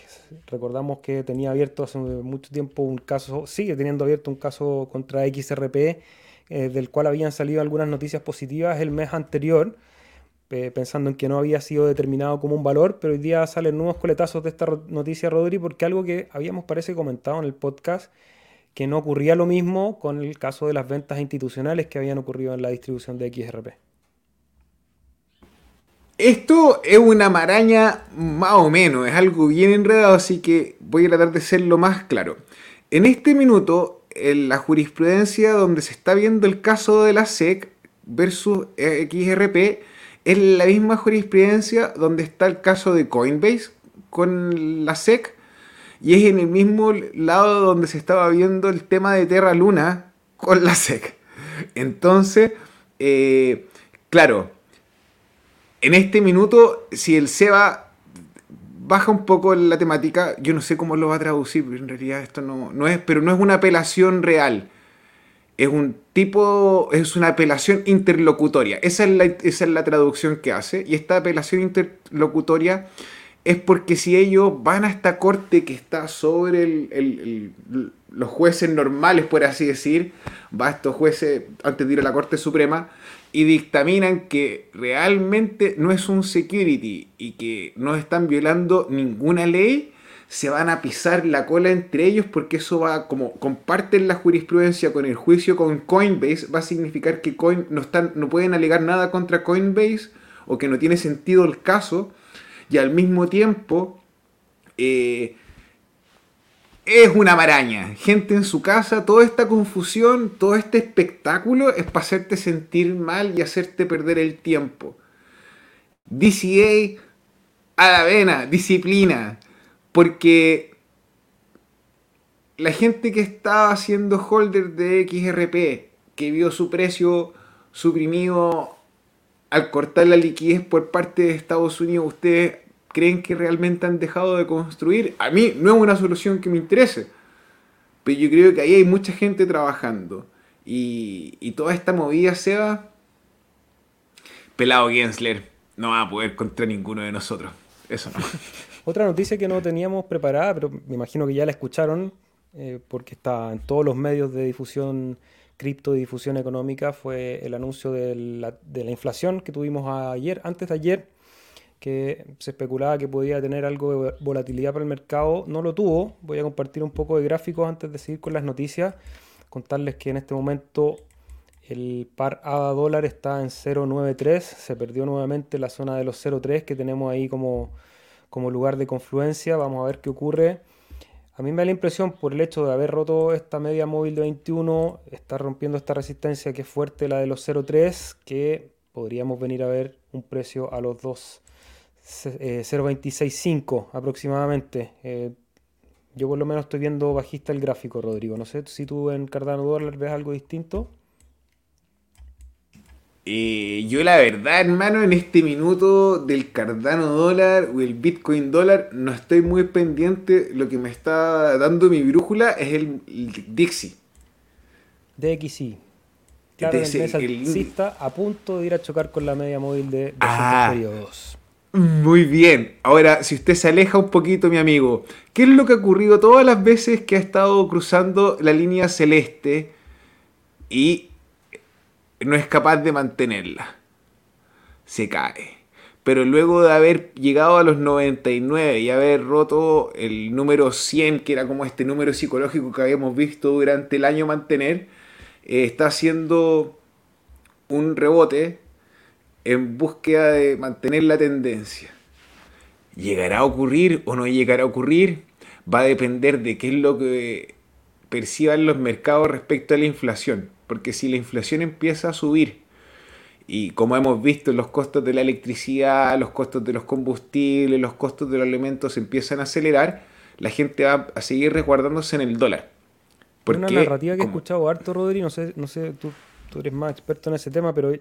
A: recordamos que tenía abierto hace mucho tiempo un caso, sigue teniendo abierto un caso contra XRP, eh, del cual habían salido algunas noticias positivas el mes anterior, pensando en que no había sido determinado como un valor, pero hoy día salen nuevos coletazos de esta noticia, Rodri, porque algo que habíamos parece comentado en el podcast, que no ocurría lo mismo con el caso de las ventas institucionales que habían ocurrido en la distribución de XRP.
B: Esto es una maraña más o menos, es algo bien enredado, así que voy a tratar de ser lo más claro. En este minuto, en la jurisprudencia donde se está viendo el caso de la SEC versus XRP, es la misma jurisprudencia donde está el caso de Coinbase con la SEC y es en el mismo lado donde se estaba viendo el tema de Terra Luna con la SEC. Entonces, eh, claro, en este minuto, si el SEBA baja un poco la temática, yo no sé cómo lo va a traducir, en realidad esto no, no es, pero no es una apelación real es un tipo, es una apelación interlocutoria. Esa es, la, esa es la traducción que hace. Y esta apelación interlocutoria es porque si ellos van a esta corte que está sobre los jueces normales, por así decir, va a estos jueces antes de ir a la Corte Suprema y dictaminan que realmente no es un security y que no están violando ninguna ley, se van a pisar la cola entre ellos porque eso va, como comparten la jurisprudencia con el juicio con Coinbase, va a significar que Coin no, están, no pueden alegar nada contra Coinbase o que no tiene sentido el caso. Y al mismo tiempo eh, es una maraña. Gente en su casa, toda esta confusión, todo este espectáculo es para hacerte sentir mal y hacerte perder el tiempo. DCA a la vena, disciplina porque la gente que estaba haciendo holder de XRP, que vio su precio suprimido al cortar la liquidez por parte de Estados Unidos, ¿ustedes creen que realmente han dejado de construir? A mí no es una solución que me interese, pero yo creo que ahí hay mucha gente trabajando. Y, toda esta movida se va. Pelado Gensler no va a poder contra ninguno de nosotros. Eso no. <laughs>
A: Otra noticia que no teníamos preparada, pero me imagino que ya la escucharon, eh, porque está en todos los medios de difusión cripto y difusión económica, fue el anuncio de la, de la, inflación que tuvimos ayer, antes de ayer, que se especulaba que podía tener algo de volatilidad para el mercado. No lo tuvo. Voy a compartir un poco de gráficos antes de seguir con las noticias. Contarles que en este momento el par ADA dólar está en 0.93. Se perdió nuevamente la zona de los 0.3 que tenemos ahí como como lugar de confluencia. Vamos a ver qué ocurre. A mí me da la impresión, por el hecho de haber roto esta media móvil de 21, está rompiendo esta resistencia que es fuerte, la de los 0.3, que podríamos venir a ver un precio a los 2, 0.265 eh, aproximadamente. Eh, yo por lo menos estoy viendo bajista el gráfico, Rodrigo. No sé si tú en Cardano Dólar ves algo distinto.
B: Eh, yo la verdad, hermano, en este minuto del Cardano dólar o el Bitcoin dólar, no estoy muy pendiente. Lo que me está dando mi brújula es el, Dixie.
A: DXI. Claro, el, está a punto de ir a chocar con la media móvil de, ah, periodos.
B: Muy bien. Ahora, si usted se aleja un poquito, mi amigo, ¿qué es lo que ha ocurrido todas las veces que ha estado cruzando la línea celeste y no es capaz de mantenerla. Se cae. Pero luego de haber llegado a los 99 y haber roto el número 100, que era como este número psicológico que habíamos visto durante el año mantener, eh, está haciendo un rebote en búsqueda de mantener la tendencia. ¿Llegará a ocurrir o no llegará a ocurrir? Va a depender de qué es lo que perciban los mercados respecto a la inflación. Porque si la inflación empieza a subir Y como hemos visto, los costos de la electricidad, los costos de los combustibles, los costos de los alimentos empiezan a acelerar, la gente va a seguir resguardándose en el dólar.
A: Porque, una narrativa que he escuchado harto, Rodri, no sé, no sé tú, tú, eres más experto en ese tema, pero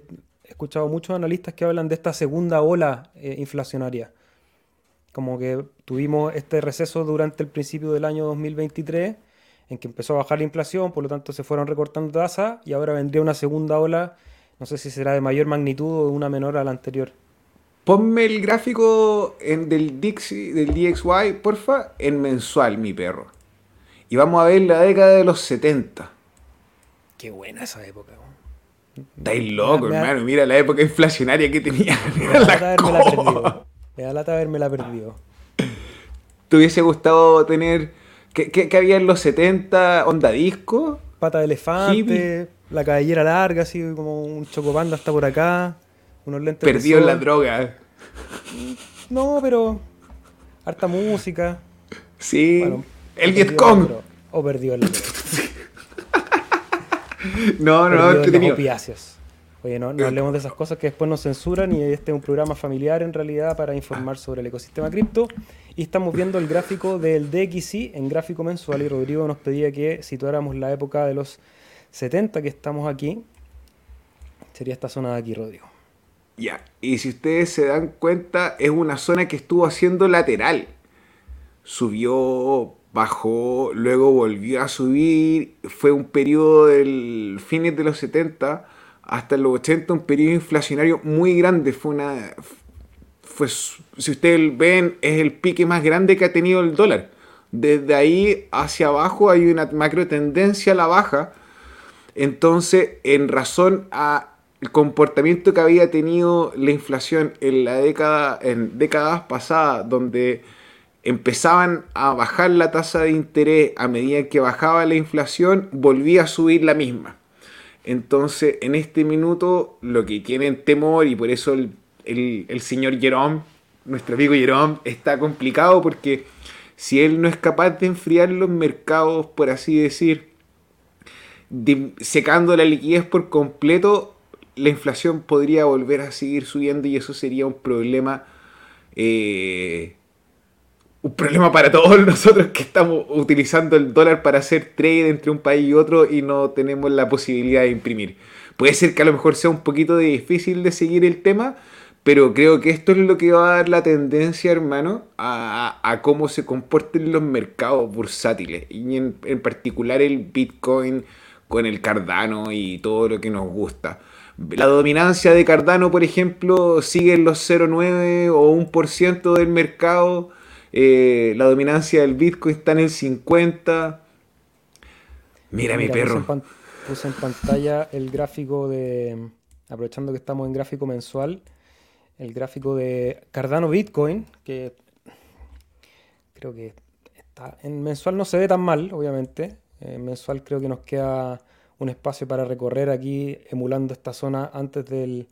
A: he escuchado muchos analistas que hablan de esta segunda ola eh, inflacionaria. Como que tuvimos este receso durante el principio del año 2023, en que empezó a bajar la inflación, por lo tanto se fueron recortando tasas, y ahora vendría una segunda ola no sé si será de mayor magnitud o una menor a la anterior.
B: Ponme el gráfico en del, Dixie, del DXY, porfa, en mensual, mi perro. Y vamos a ver la década de los 70.
A: Qué buena esa época.
B: Estáis loco, hermano. Mira la época inflacionaria que tenía. <laughs>
A: Me da lata haberme la perdido. Me da lata haberme la perdido.
B: ¿Te hubiese gustado tener... ¿Qué, qué, había en los 70? ¿Onda disco?
A: Pata de elefante la cabellera larga, así como un chocopanda hasta por acá, unos lentes
B: Perdido en la droga.
A: No, pero harta música.
B: Sí, el Vietcong.
A: O perdió el <laughs> <laughs>
B: No, no, entretenido.
A: Oye, no, no hablemos de esas cosas que después nos censuran y este es un programa familiar en realidad para informar sobre el ecosistema cripto. Y estamos viendo el gráfico del DXY en gráfico mensual y Rodrigo nos pedía que situáramos la época de los 70 que estamos aquí, sería esta zona de aquí, Rodrigo.
B: Ya, y si ustedes se dan cuenta, es una zona que estuvo haciendo lateral. Subió, bajó, luego volvió a subir. Fue un periodo del fines de los 70 hasta los 80, un periodo inflacionario muy grande. Fue una. Fue, si ustedes ven, es el pique más grande que ha tenido el dólar. Desde ahí hacia abajo hay una macro tendencia a la baja entonces, en razón al comportamiento que había tenido la inflación en la década, en décadas pasadas, donde empezaban a bajar la tasa de interés a medida que bajaba la inflación, volvía a subir la misma. Entonces, en este minuto, lo que tienen temor, y por eso el, el señor Jerome, nuestro amigo Jerome, está complicado porque si él no es capaz de enfriar los mercados, por así decir, secando la liquidez por completo, la inflación podría volver a seguir subiendo y eso sería un problema. Eh, un problema para todos <laughs> nosotros que estamos utilizando el dólar para hacer trade entre un país y otro y no tenemos la posibilidad de imprimir. Puede ser que a lo mejor sea un poquito difícil de seguir el tema, pero creo que esto es lo que va a dar la tendencia, hermano, a, cómo se comporten los mercados bursátiles y en, en particular el Bitcoin con el Cardano y todo lo que nos gusta. La dominancia de Cardano, por ejemplo, sigue en los 0,9 o 1% del mercado. Eh, la dominancia del Bitcoin está en el 50. Mira, mi perro.
A: Puse en, pantalla el gráfico de. Aprovechando que estamos en gráfico mensual, el gráfico de Cardano Bitcoin, que creo que está en mensual no se ve tan mal, obviamente. Eh, mensual creo que nos queda un espacio para recorrer aquí emulando esta zona antes del,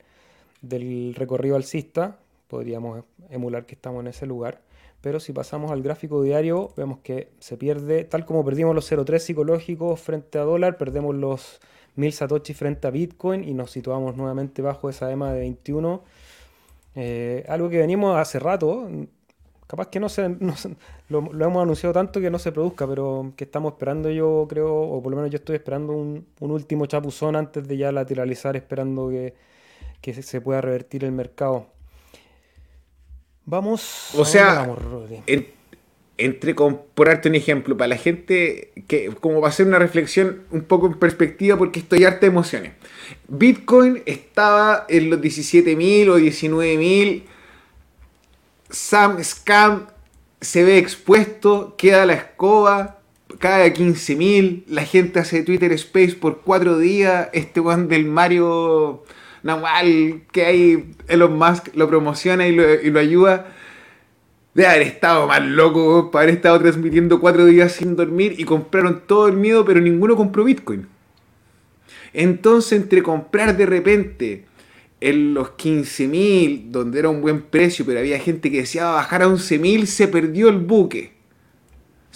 A: recorrido alcista. Podríamos emular que estamos en ese lugar. Pero si pasamos al gráfico diario, vemos que se pierde, tal como perdimos los 0.3 psicológicos frente a dólar, perdemos los 1000 satoshi frente a Bitcoin y nos situamos nuevamente bajo esa EMA de 21. Eh, algo que venimos hace rato, capaz que no se, lo, hemos anunciado tanto que no se produzca, pero que estamos esperando yo creo, o por lo menos yo estoy esperando un, último chapuzón antes de ya lateralizar, esperando que, se pueda revertir el mercado. Vamos.
B: O sea, entre por darte un ejemplo, para la gente que, como va a ser una reflexión un poco en perspectiva, porque estoy harta de emociones. Bitcoin estaba en los 17.000 o 19.000 Sam Scam se ve expuesto, queda la escoba, cae a 15.000, la gente hace Twitter Space por cuatro días, este one del Mario Nahual que hay Elon Musk lo promociona y lo, ayuda. De haber estado más loco, para haber estado transmitiendo cuatro días sin dormir y compraron todo el miedo, pero ninguno compró Bitcoin. Entonces, entre comprar de repente en los 15.000, donde era un buen precio, pero había gente que deseaba bajar a 11.000, se perdió el buque.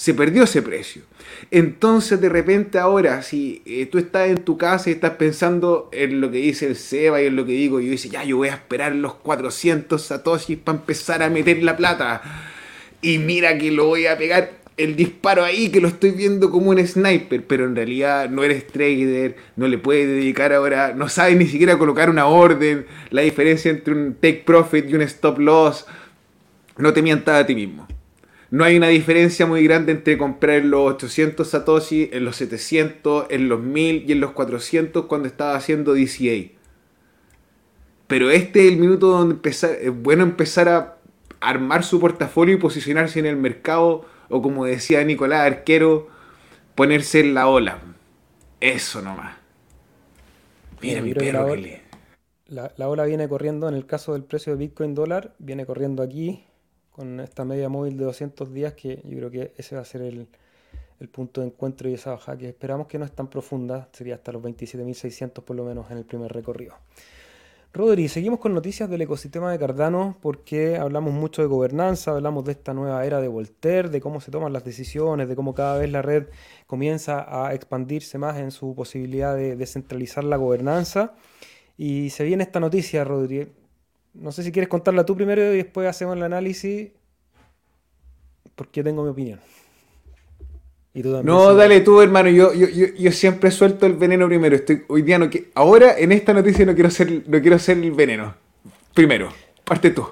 B: Se perdió ese precio. Entonces de repente ahora, si eh, tú estás en tu casa y estás pensando en lo que dice el Seba y en lo que digo, y yo dice, ya, yo voy a esperar los 400 satoshis para empezar a meter la plata. Y mira que lo voy a pegar el disparo ahí, que lo estoy viendo como un sniper, pero en realidad no eres trader, no le puedes dedicar ahora, no sabes ni siquiera colocar una orden, la diferencia entre un take profit y un stop loss, no te mientas a ti mismo. No hay una diferencia muy grande entre comprar los 800 Satoshi, en los 700, en los 1000 y en los 400 cuando estaba haciendo DCA. Pero este es el minuto donde empezar, es bueno empezar a armar su portafolio y posicionarse en el mercado, o como decía Nicolás Arquero, ponerse en la ola. Eso nomás.
A: Mira mi perro la, la ola viene corriendo, en el caso del precio de Bitcoin dólar, viene corriendo aquí con esta media móvil de 200 días, que yo creo que ese va a ser el, punto de encuentro y esa baja que esperamos que no es tan profunda, sería hasta los 27.600 por lo menos en el primer recorrido. Rodri, seguimos con noticias del ecosistema de Cardano porque hablamos mucho de gobernanza, hablamos de esta nueva era de Voltaire, de cómo se toman las decisiones, de cómo cada vez la red comienza a expandirse más en su posibilidad de descentralizar la gobernanza. Y se viene esta noticia, Rodri. No sé si quieres contarla tú primero y después hacemos el análisis, porque yo tengo mi opinión.
B: no, dale tú, hermano. Yo, yo, yo, siempre suelto el veneno primero. Estoy, hoy día no que, ahora en esta noticia no quiero ser, no quiero ser el veneno. Primero, parte tú.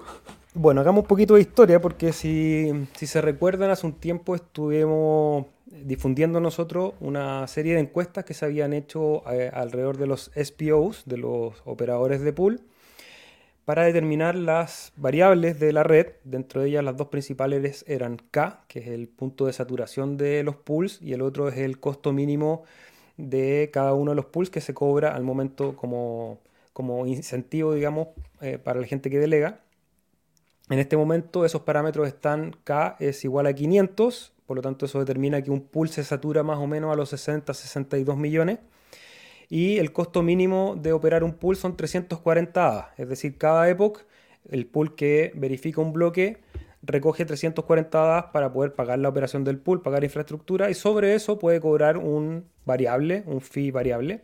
A: Bueno, hagamos un poquito de historia porque si, si se recuerdan, hace un tiempo estuvimos difundiendo nosotros una serie de encuestas que se habían hecho eh, alrededor de los SPOs, de los operadores de pool, para determinar las variables de la red. Dentro de ellas las dos principales eran K, que es el punto de saturación de los pools, y el otro es el costo mínimo de cada uno de los pools que se cobra al momento como, como incentivo, digamos, eh, para la gente que delega. En este momento esos parámetros están K es igual a 500, por lo tanto eso determina que un pool se satura más o menos a los 60-62 millones y el costo mínimo de operar un pool son 340 ADA, es decir, cada epoch, el pool que verifica un bloque recoge 340 ADA para poder pagar la operación del pool, pagar infraestructura y sobre eso puede cobrar un variable, un fee variable.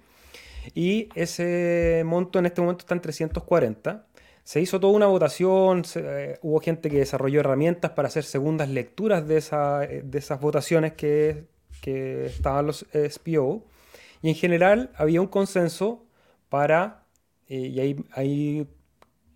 A: Y ese monto en este momento está en 340. Se hizo toda una votación, eh, hubo gente que desarrolló herramientas para hacer segundas lecturas de, de esas votaciones que, que estaban los SPO. Y en general había un consenso para, eh, y ahí, ahí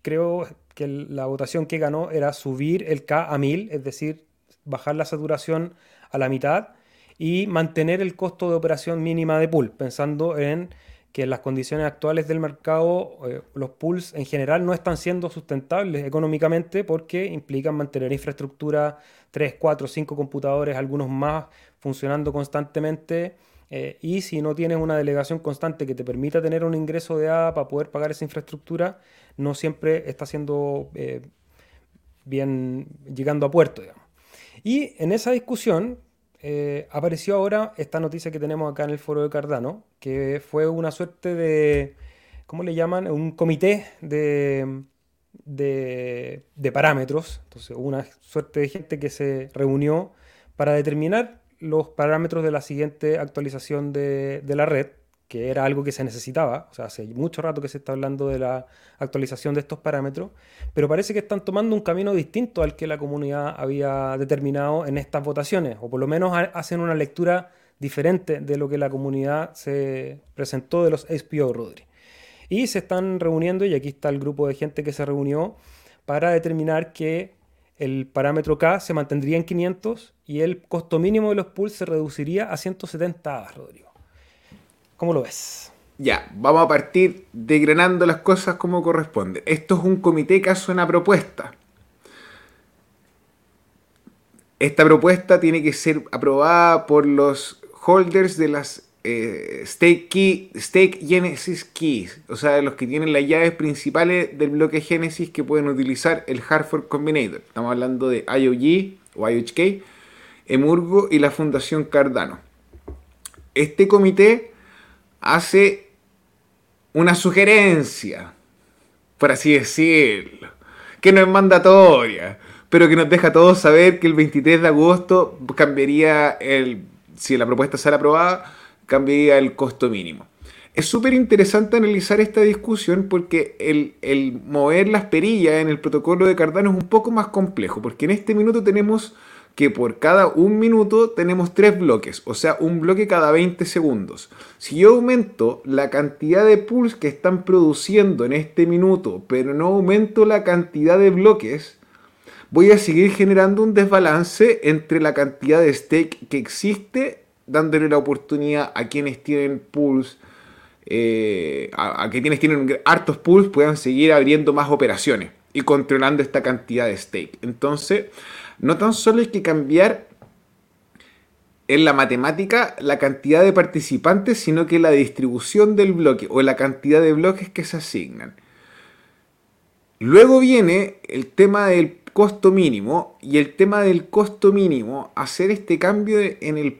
A: creo que la votación que ganó era subir el K a 1000, es decir, bajar la saturación a la mitad y mantener el costo de operación mínima de pool, pensando en que en las condiciones actuales del mercado eh, los pools en general no están siendo sustentables económicamente porque implican mantener infraestructura 3, 4, 5 computadores, algunos más funcionando constantemente eh, y si no tienes una delegación constante que te permita tener un ingreso de ADA para poder pagar esa infraestructura, no siempre está siendo eh, bien llegando a puerto. Y en esa discusión eh, apareció ahora esta noticia que tenemos acá en el foro de Cardano, que fue una suerte de, ¿cómo le llaman? Un comité de, de, de parámetros. Entonces, una suerte de gente que se reunió para determinar los parámetros de la siguiente actualización de, la red, que era algo que se necesitaba, o sea, hace mucho rato que se está hablando de la actualización de estos parámetros, pero parece que están tomando un camino distinto al que la comunidad había determinado en estas votaciones, o por lo menos hacen una lectura diferente de lo que la comunidad se presentó de los SPO Rodri. Y se están reuniendo, y aquí está el grupo de gente que se reunió, para determinar que el parámetro K se mantendría en 500 y el costo mínimo de los pools se reduciría a 170 Rodrigo. ¿Cómo lo ves?
B: Ya, vamos a partir degranando las cosas como corresponde. Esto es un comité que hace una propuesta. Esta propuesta tiene que ser aprobada por los holders de las eh, stake, key, Genesis Keys, o sea, los que tienen las llaves principales del bloque Genesis que pueden utilizar el Hartford Combinator. Estamos hablando de IOG o IOHK, Emurgo y la Fundación Cardano. Este comité hace una sugerencia, por así decirlo, que no es mandatoria, pero que nos deja a todos saber que el 23 de agosto cambiaría el, si la propuesta sale aprobada, cambiaría el costo mínimo. Es súper interesante analizar esta discusión porque el, el, mover las perillas en el protocolo de Cardano es un poco más complejo, porque en este minuto tenemos que por cada un minuto tenemos tres bloques, o sea, un bloque cada 20 segundos. Si yo aumento la cantidad de pools que están produciendo en este minuto, pero no aumento la cantidad de bloques, voy a seguir generando un desbalance entre la cantidad de stake que existe, dándole la oportunidad a quienes tienen pools, eh, a, quienes tienen hartos pools puedan seguir abriendo más operaciones y controlando esta cantidad de stake. Entonces, no tan solo hay que cambiar en la matemática la cantidad de participantes, sino que la distribución del bloque o la cantidad de bloques que se asignan. Luego viene el tema del costo mínimo y el tema del costo mínimo, hacer este cambio en el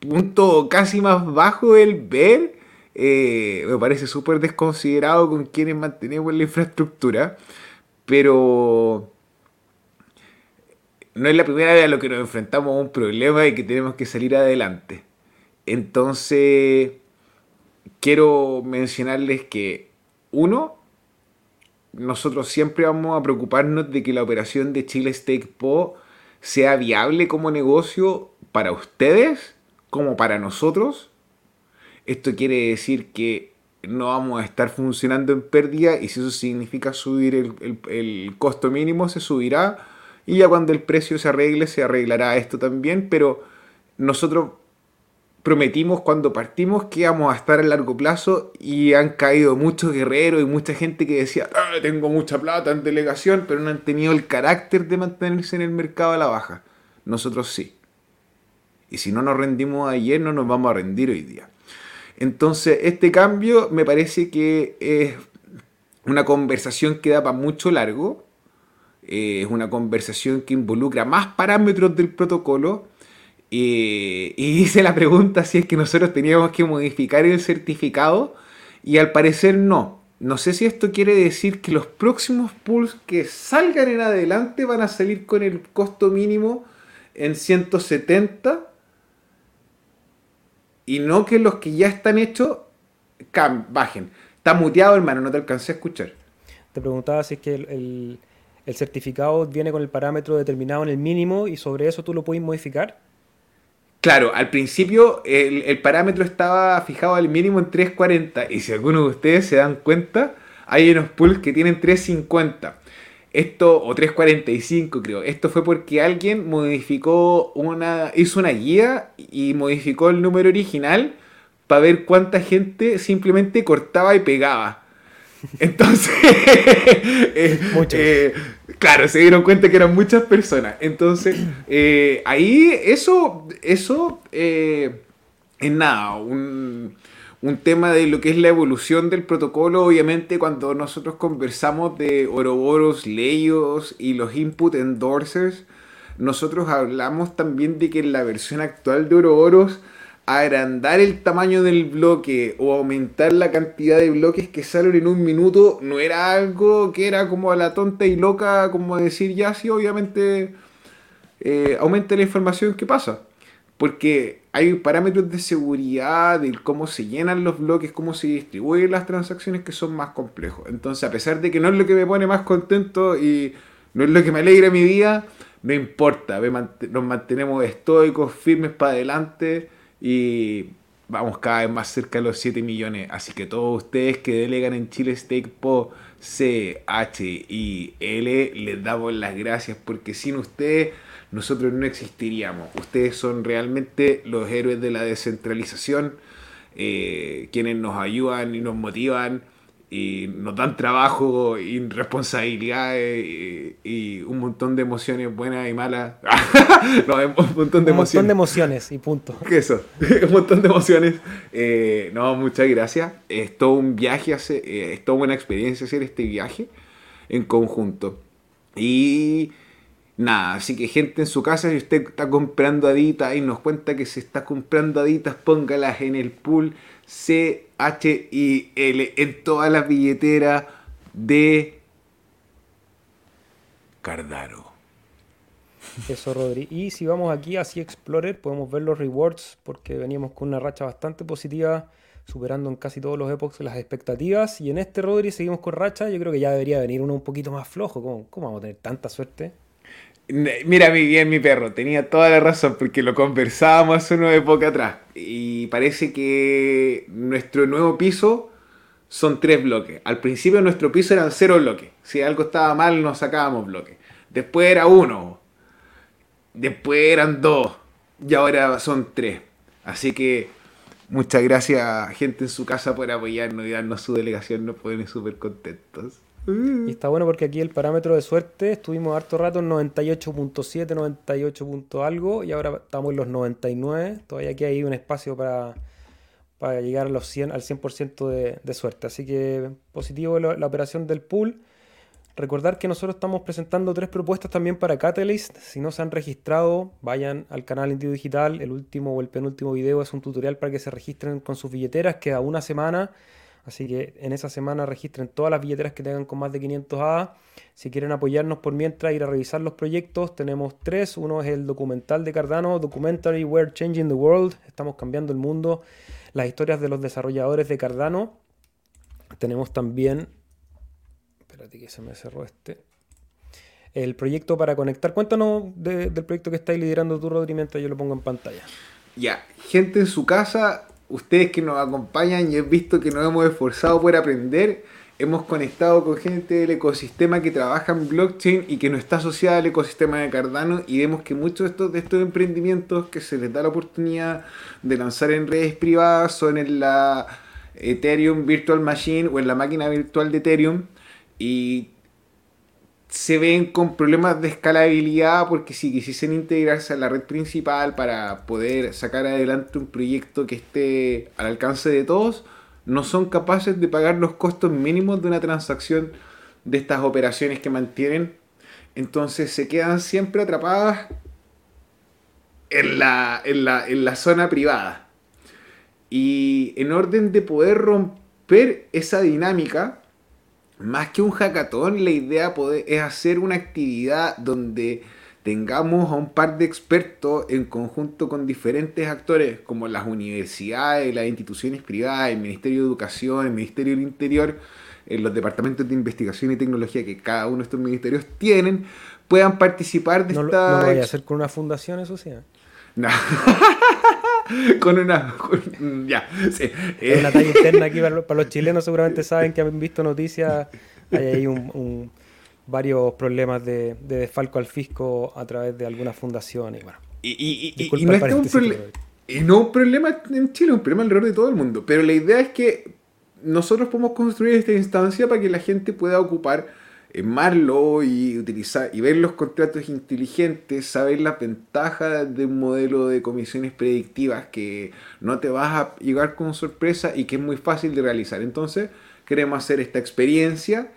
B: punto casi más bajo del ver, eh, me parece súper desconsiderado con quienes mantenemos la infraestructura, pero no es la primera vez a lo que nos enfrentamos a un problema y que tenemos que salir adelante. Entonces, quiero mencionarles que, uno, nosotros siempre vamos a preocuparnos de que la operación de Chile Steak Po sea viable como negocio para ustedes como para nosotros. Esto quiere decir que no vamos a estar funcionando en pérdida y si eso significa subir el, costo mínimo, se subirá y ya cuando el precio se arregle, se arreglará esto también, pero nosotros prometimos cuando partimos que íbamos a estar a largo plazo y han caído muchos guerreros y mucha gente que decía, ah, tengo mucha plata en delegación, pero no han tenido el carácter de mantenerse en el mercado a la baja. Nosotros sí. Y si no nos rendimos ayer, no nos vamos a rendir hoy día. Entonces, este cambio me parece que es una conversación que da para mucho largo. Eh, es una conversación que involucra más parámetros del protocolo y, <laughs> hice la pregunta si es que nosotros teníamos que modificar el certificado y al parecer no. No sé si esto quiere decir que los próximos pools que salgan en adelante van a salir con el costo mínimo en 170 y no que los que ya están hechos bajen. Está muteado, hermano, no te alcancé a escuchar.
A: Te preguntaba si es que el, el certificado viene con el parámetro determinado en el mínimo y sobre eso tú lo puedes modificar.
B: Claro, al principio el, parámetro estaba fijado al mínimo en 3.40 y si algunos de ustedes se dan cuenta, hay unos pools que tienen 3.50. Esto, o 3.45 creo. Esto fue porque alguien modificó una, hizo una guía y modificó el número original para ver cuánta gente simplemente cortaba y pegaba. <laughs> Entonces, <laughs> eh, eh, claro, se dieron cuenta que eran muchas personas. Entonces, eh, ahí eso, eso es nada, un, un, tema de lo que es la evolución del protocolo. Obviamente, cuando nosotros conversamos de Oroboros, Leyos y los input endorsers, nosotros hablamos también de que en la versión actual de Oroboros agrandar el tamaño del bloque o aumentar la cantidad de bloques que salen en un minuto no era algo que era como a la tonta y loca como decir ya sí obviamente eh, aumenta la información que pasa porque hay parámetros de seguridad de cómo se llenan los bloques cómo se distribuyen las transacciones que son más complejos entonces a pesar de que no es lo que me pone más contento y no es lo que me alegra mi día no importa nos mantenemos estoicos firmes para adelante y vamos cada vez más cerca de los 7 millones. Así que todos ustedes que delegan en Chile Steak Po C, H y L, les damos las gracias porque sin ustedes nosotros no existiríamos. Ustedes son realmente los héroes de la descentralización, eh, quienes nos ayudan y nos motivan y nos dan trabajo y responsabilidades y, un montón de emociones buenas y malas. <laughs>
A: no, un montón de un emociones. montón de emociones y punto. <laughs>
B: ¿Qué eso? <laughs> un montón de emociones. Eh, no, muchas gracias. Es todo un viaje, eh, es toda una experiencia hacer este viaje en conjunto. Y nada, así que gente en su casa, si usted está comprando aditas y nos cuenta que se está comprando aditas, póngalas en el pool C H I L en todas las billeteras de Cardaro.
A: Eso, Rodri. Y si vamos aquí a Sea Explorer, podemos ver los rewards porque veníamos con una racha bastante positiva, superando en casi todos los epochs las expectativas. Y en este, Rodri, seguimos con racha. Yo creo que ya debería venir uno un poquito más flojo. ¿Cómo, cómo vamos a tener tanta suerte?
B: Mira mi bien mi perro, tenía toda la razón porque lo conversábamos hace una época atrás y parece que nuestro nuevo piso son tres bloques. Al principio nuestro piso eran cero bloques. Si algo estaba mal nos sacábamos bloques. Después era uno. Después eran dos. Y ahora son tres. Así que muchas gracias gente en su casa por apoyarnos y darnos su delegación. Nos ponen súper contentos.
A: Y está bueno porque aquí el parámetro de suerte estuvimos harto rato en 98.7, 98. algo y ahora estamos en los 99. Todavía aquí hay un espacio para, para llegar a los 100, al 100% de, de, suerte. Así que positivo la, la, operación del pool. Recordar que nosotros estamos presentando tres propuestas también para Catalyst. Si no se han registrado, vayan al canal Indio Digital. El último o el penúltimo video es un tutorial para que se registren con sus billeteras. Queda una semana Así que en esa semana registren todas las billeteras que tengan con más de 500 A. Si quieren apoyarnos por mientras ir a revisar los proyectos, tenemos tres. Uno es el documental de Cardano, Documentary We're Changing the World. Estamos cambiando el mundo. Las historias de los desarrolladores de Cardano. Tenemos también... Espérate que se me cerró este. El proyecto para conectar. Cuéntanos del proyecto que estáis liderando tú, Rodri, mientras yo lo pongo en pantalla.
B: Ya, gente en su casa, ustedes que nos acompañan y he visto que nos hemos esforzado por aprender, hemos conectado con gente del ecosistema que trabaja en blockchain y que no está asociada al ecosistema de Cardano y vemos que muchos de estos, de estos emprendimientos que se les da la oportunidad de lanzar en redes privadas son en la Ethereum Virtual Machine o en la máquina virtual de Ethereum y se ven con problemas de escalabilidad porque si quisiesen integrarse a la red principal para poder sacar adelante un proyecto que esté al alcance de todos, no son capaces de pagar los costos mínimos de una transacción de estas operaciones que mantienen. Entonces se quedan siempre atrapadas en la, en la, en la zona privada. Y en orden de poder romper esa dinámica, más que un hackathon, la idea es hacer una actividad donde tengamos a un par de expertos en conjunto con diferentes actores como las universidades, las instituciones privadas, el Ministerio de Educación, el Ministerio del Interior, en los departamentos de investigación y tecnología que cada uno de estos ministerios tienen, puedan participar de
A: no,
B: esta...
A: No lo vaya a hacer con una fundación, eso sí. ¿eh?
B: No. <laughs> <laughs> con una. ya, sí.
A: Es una talla interna aquí para, los <laughs> chilenos, seguramente saben que han visto noticias. Hay ahí un, varios problemas de, de, desfalco al fisco a través de algunas fundaciones. Bueno,
B: y, y, y, y no es un problema. Y no un problema en Chile, un problema alrededor de todo el mundo. Pero la idea es que nosotros podemos construir esta instancia para que la gente pueda ocupar Marlo y utilizar y ver los contratos inteligentes, saber las ventajas de un modelo de comisiones predictivas que no te vas a llegar con sorpresa y que es muy fácil de realizar. Entonces, queremos hacer esta experiencia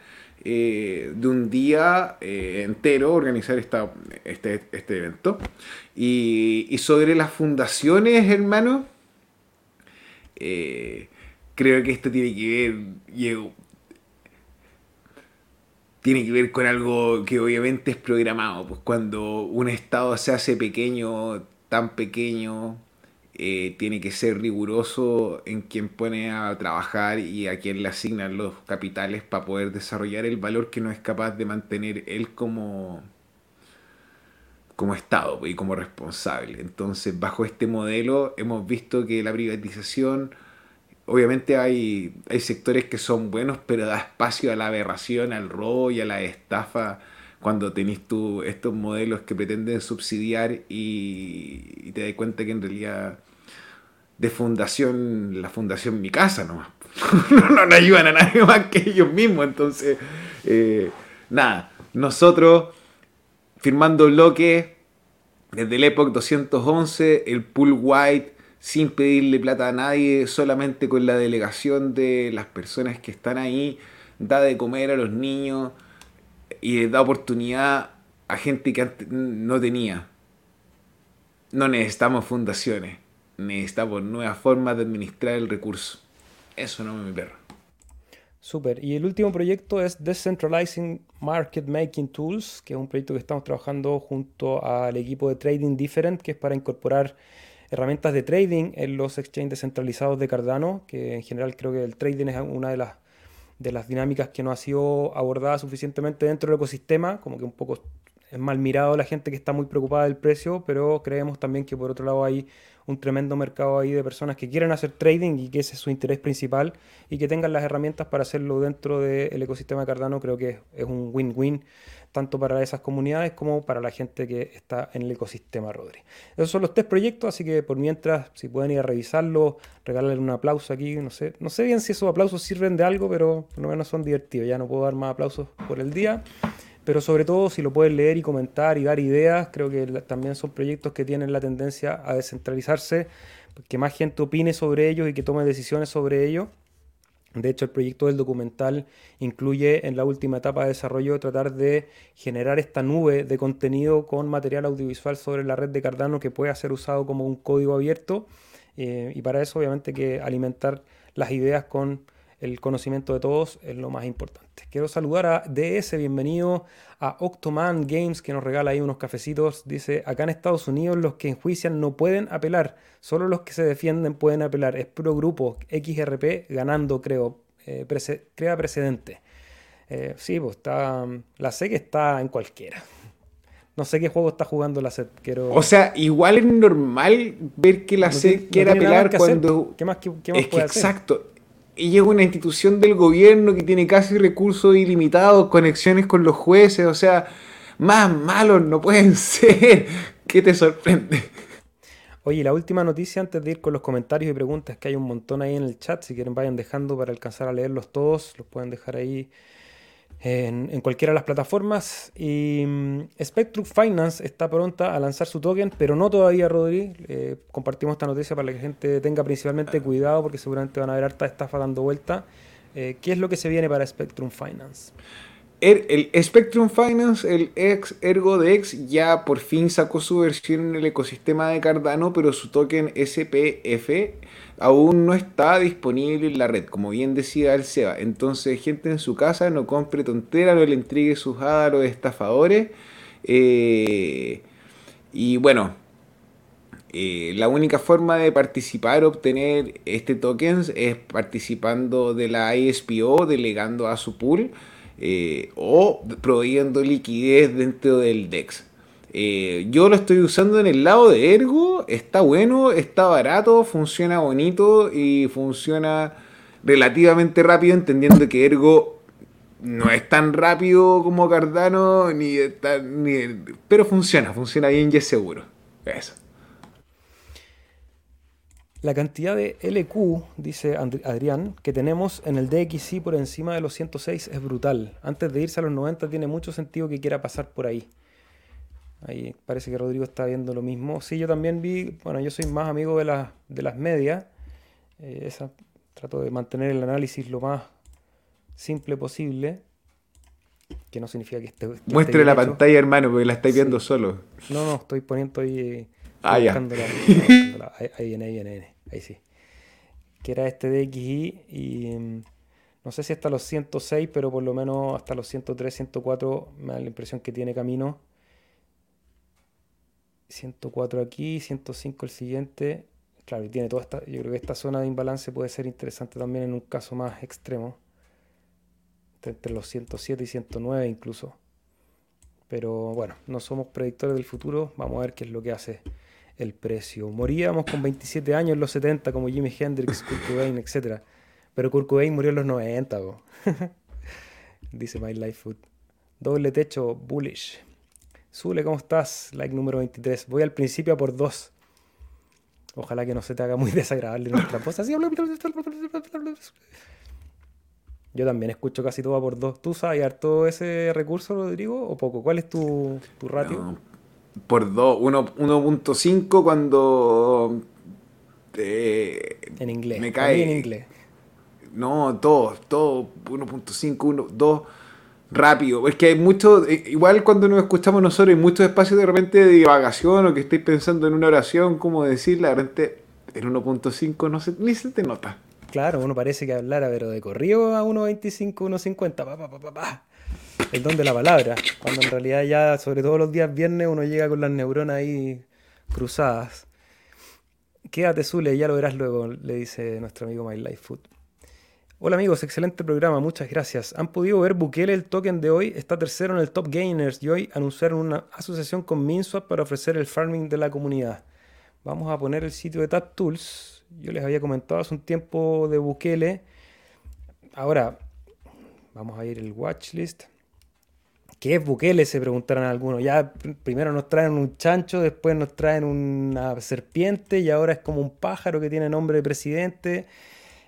B: eh, de un día eh, entero, organizar esta, este, este evento. Y, sobre las fundaciones, hermano, eh, creo que esto tiene que ver tiene que ver con algo que obviamente es programado. Pues cuando un Estado se hace pequeño, tan pequeño, eh, tiene que ser riguroso en quien pone a trabajar y a quien le asignan los capitales para poder desarrollar el valor que no es capaz de mantener él como, como Estado pues, y como responsable. Entonces, bajo este modelo hemos visto que la privatización obviamente hay, hay sectores que son buenos, pero da espacio a la aberración, al robo y a la estafa cuando tenés tú estos modelos que pretenden subsidiar y, te das cuenta que en realidad de fundación, la fundación Mi Casa nomás. <laughs> no, no, ayudan a nadie más que ellos mismos. Entonces, eh, nada, nosotros firmando bloque desde el Epoch 211, el Pool White sin pedirle plata a nadie, solamente con la delegación de las personas que están ahí, da de comer a los niños y da oportunidad a gente que antes no tenía. No necesitamos fundaciones, necesitamos nuevas formas de administrar el recurso. Eso no mi perro.
A: Súper. Y el último proyecto es Decentralizing Market Making Tools, que es un proyecto que estamos trabajando junto al equipo de Trading Different, que es para incorporar herramientas de trading en los exchanges descentralizados de Cardano, que en general creo que el trading es una de las, de las dinámicas que no ha sido abordada suficientemente dentro del ecosistema, como que un poco es mal mirado la gente que está muy preocupada del precio, pero creemos también que por otro lado hay un tremendo mercado ahí de personas que quieren hacer trading y que ese es su interés principal y que tengan las herramientas para hacerlo dentro del ecosistema Cardano, creo que es un win-win tanto para esas comunidades como para la gente que está en el ecosistema Rodri. Esos son los tres proyectos, así que por mientras, si pueden ir a revisarlo, regalarle un aplauso aquí, no sé, no sé bien si esos aplausos sirven de algo, pero por lo menos son divertidos, ya no puedo dar más aplausos por el día pero sobre todo si lo pueden leer y comentar y dar ideas, creo que también son proyectos que tienen la tendencia a descentralizarse, que más gente opine sobre ellos y que tome decisiones sobre ellos. De hecho, el proyecto del documental incluye en la última etapa de desarrollo tratar de generar esta nube de contenido con material audiovisual sobre la red de Cardano que pueda ser usado como un código abierto. Eh, y para eso, obviamente, que alimentar las ideas con el conocimiento de todos es lo más importante. Quiero saludar a DS, bienvenido a Octoman Games que nos regala ahí unos cafecitos. Dice, acá en Estados Unidos los que enjuician no pueden apelar, solo los que se defienden pueden apelar. Es puro grupo, XRP ganando creo, eh, crea precedente. Eh, sí, pues está, la que está en cualquiera. No sé qué juego está jugando la SED. Quiero...
B: O sea, igual es normal ver que la SED quiera apelar cuando...
A: ¿Qué más, qué, más
B: es que Exacto y es una institución del gobierno que tiene casi recursos ilimitados, conexiones con los jueces, o sea, más malos no pueden <laughs> ser. ¿Qué te sorprende?
A: Oye, la última noticia antes de ir con los comentarios y preguntas, que hay un montón ahí en el chat, si quieren vayan dejando para alcanzar a leerlos todos, los pueden dejar ahí en, cualquiera de las plataformas. Y mm, Spectrum Finance está pronta a lanzar su token, pero no todavía, Rodri. Eh, compartimos esta noticia para que la gente tenga principalmente cuidado porque seguramente van a haber harta estafa dando vuelta. Eh, ¿Qué es lo que se viene para Spectrum Finance?
B: El, el, Spectrum Finance, el ex ErgoDex, ya por fin sacó su versión en el ecosistema de Cardano, pero su token SPF aún no está disponible en la red, como bien decía el Seba. Entonces, gente en su casa, no compre tontera, no le entregue sus hadas a los estafadores. Eh, y bueno, eh, la única forma de participar, obtener este token es participando de la ISPO, delegando a su pool eh, o proveyendo liquidez dentro del DEX. Eh, yo lo estoy usando en el lado de Ergo, está bueno, está barato, funciona bonito y funciona relativamente rápido, entendiendo que Ergo no es tan rápido como Cardano, ni, ni pero funciona, funciona bien y es seguro. Eso.
A: La cantidad de LQ, dice Adrián, que tenemos en el DXY por encima de los 106 es brutal. Antes de irse a los 90 tiene mucho sentido que quiera pasar por ahí. Ahí parece que Rodrigo está viendo lo mismo. Sí, yo también vi, bueno, yo soy más amigo de, las de las medias. Eh, esa, trato de mantener el análisis lo más simple posible. Que no significa que esté.
B: Muestre la pantalla, hermano, porque la estáis viendo solo.
A: No, no, estoy poniendo ahí.
B: ah, ya.
A: ahí viene, ahí viene, ahí sí. Que era este DXI y. Mm, no sé si hasta los 106, pero por lo menos hasta los 103, 104 me da la impresión que tiene camino 104 aquí, 105 el siguiente. Claro, y tiene toda esta. Yo creo que esta zona de imbalance puede ser interesante también en un caso más extremo. Entre los 107 y 109 incluso. Pero bueno, no somos predictores del futuro. Vamos a ver qué es lo que hace el precio. Moríamos con 27 años en los 70, como Jimi Hendrix, Kurt Cobain, etc. Pero Kurt Cobain murió en los 90, <laughs> dice My Life Food. Doble techo, bullish. Zule, ¿cómo estás? Like número 23. Voy al principio a por dos. Ojalá que no se te haga muy <laughs> desagradable nuestra voz. Así Yo también escucho casi todo a por dos. ¿Tú sabes todo ese recurso, Rodrigo, o poco? ¿Cuál es tu, tu ratio?
B: por dos. 1.5 cuando...
A: Eh, en inglés.
B: Me cae.
A: en inglés.
B: No, todo, todo. 1.5, 1, 2 rápido. Es que hay mucho, eh, igual cuando nos escuchamos nosotros, hay muchos espacios de repente de divagación o que estéis pensando en una oración, como decirla, de repente en 1.5 no se, ni se te nota.
A: claro, uno parece que hablara, pero de corrido a 1.25, 1.50, pa, pa, pa, pa, pa. El don de la palabra. Cuando en realidad ya, sobre todo los días viernes, uno llega con las neuronas ahí cruzadas. Quédate, Zule, ya lo verás luego, le dice nuestro amigo My Life Food. Hola amigos, excelente programa, muchas gracias. ¿Han podido ver Bukele el token de hoy? Está tercero en el Top Gainers y hoy anunciaron una asociación con MinSwap para ofrecer el farming de la comunidad. Vamos a poner el sitio de TapTools. Yo les había comentado hace un tiempo de Bukele. Ahora, vamos a ir al watchlist. ¿Qué es Bukele? Se preguntarán algunos. Ya primero nos traen un chancho, después nos traen una serpiente y ahora es como un pájaro que tiene nombre de presidente.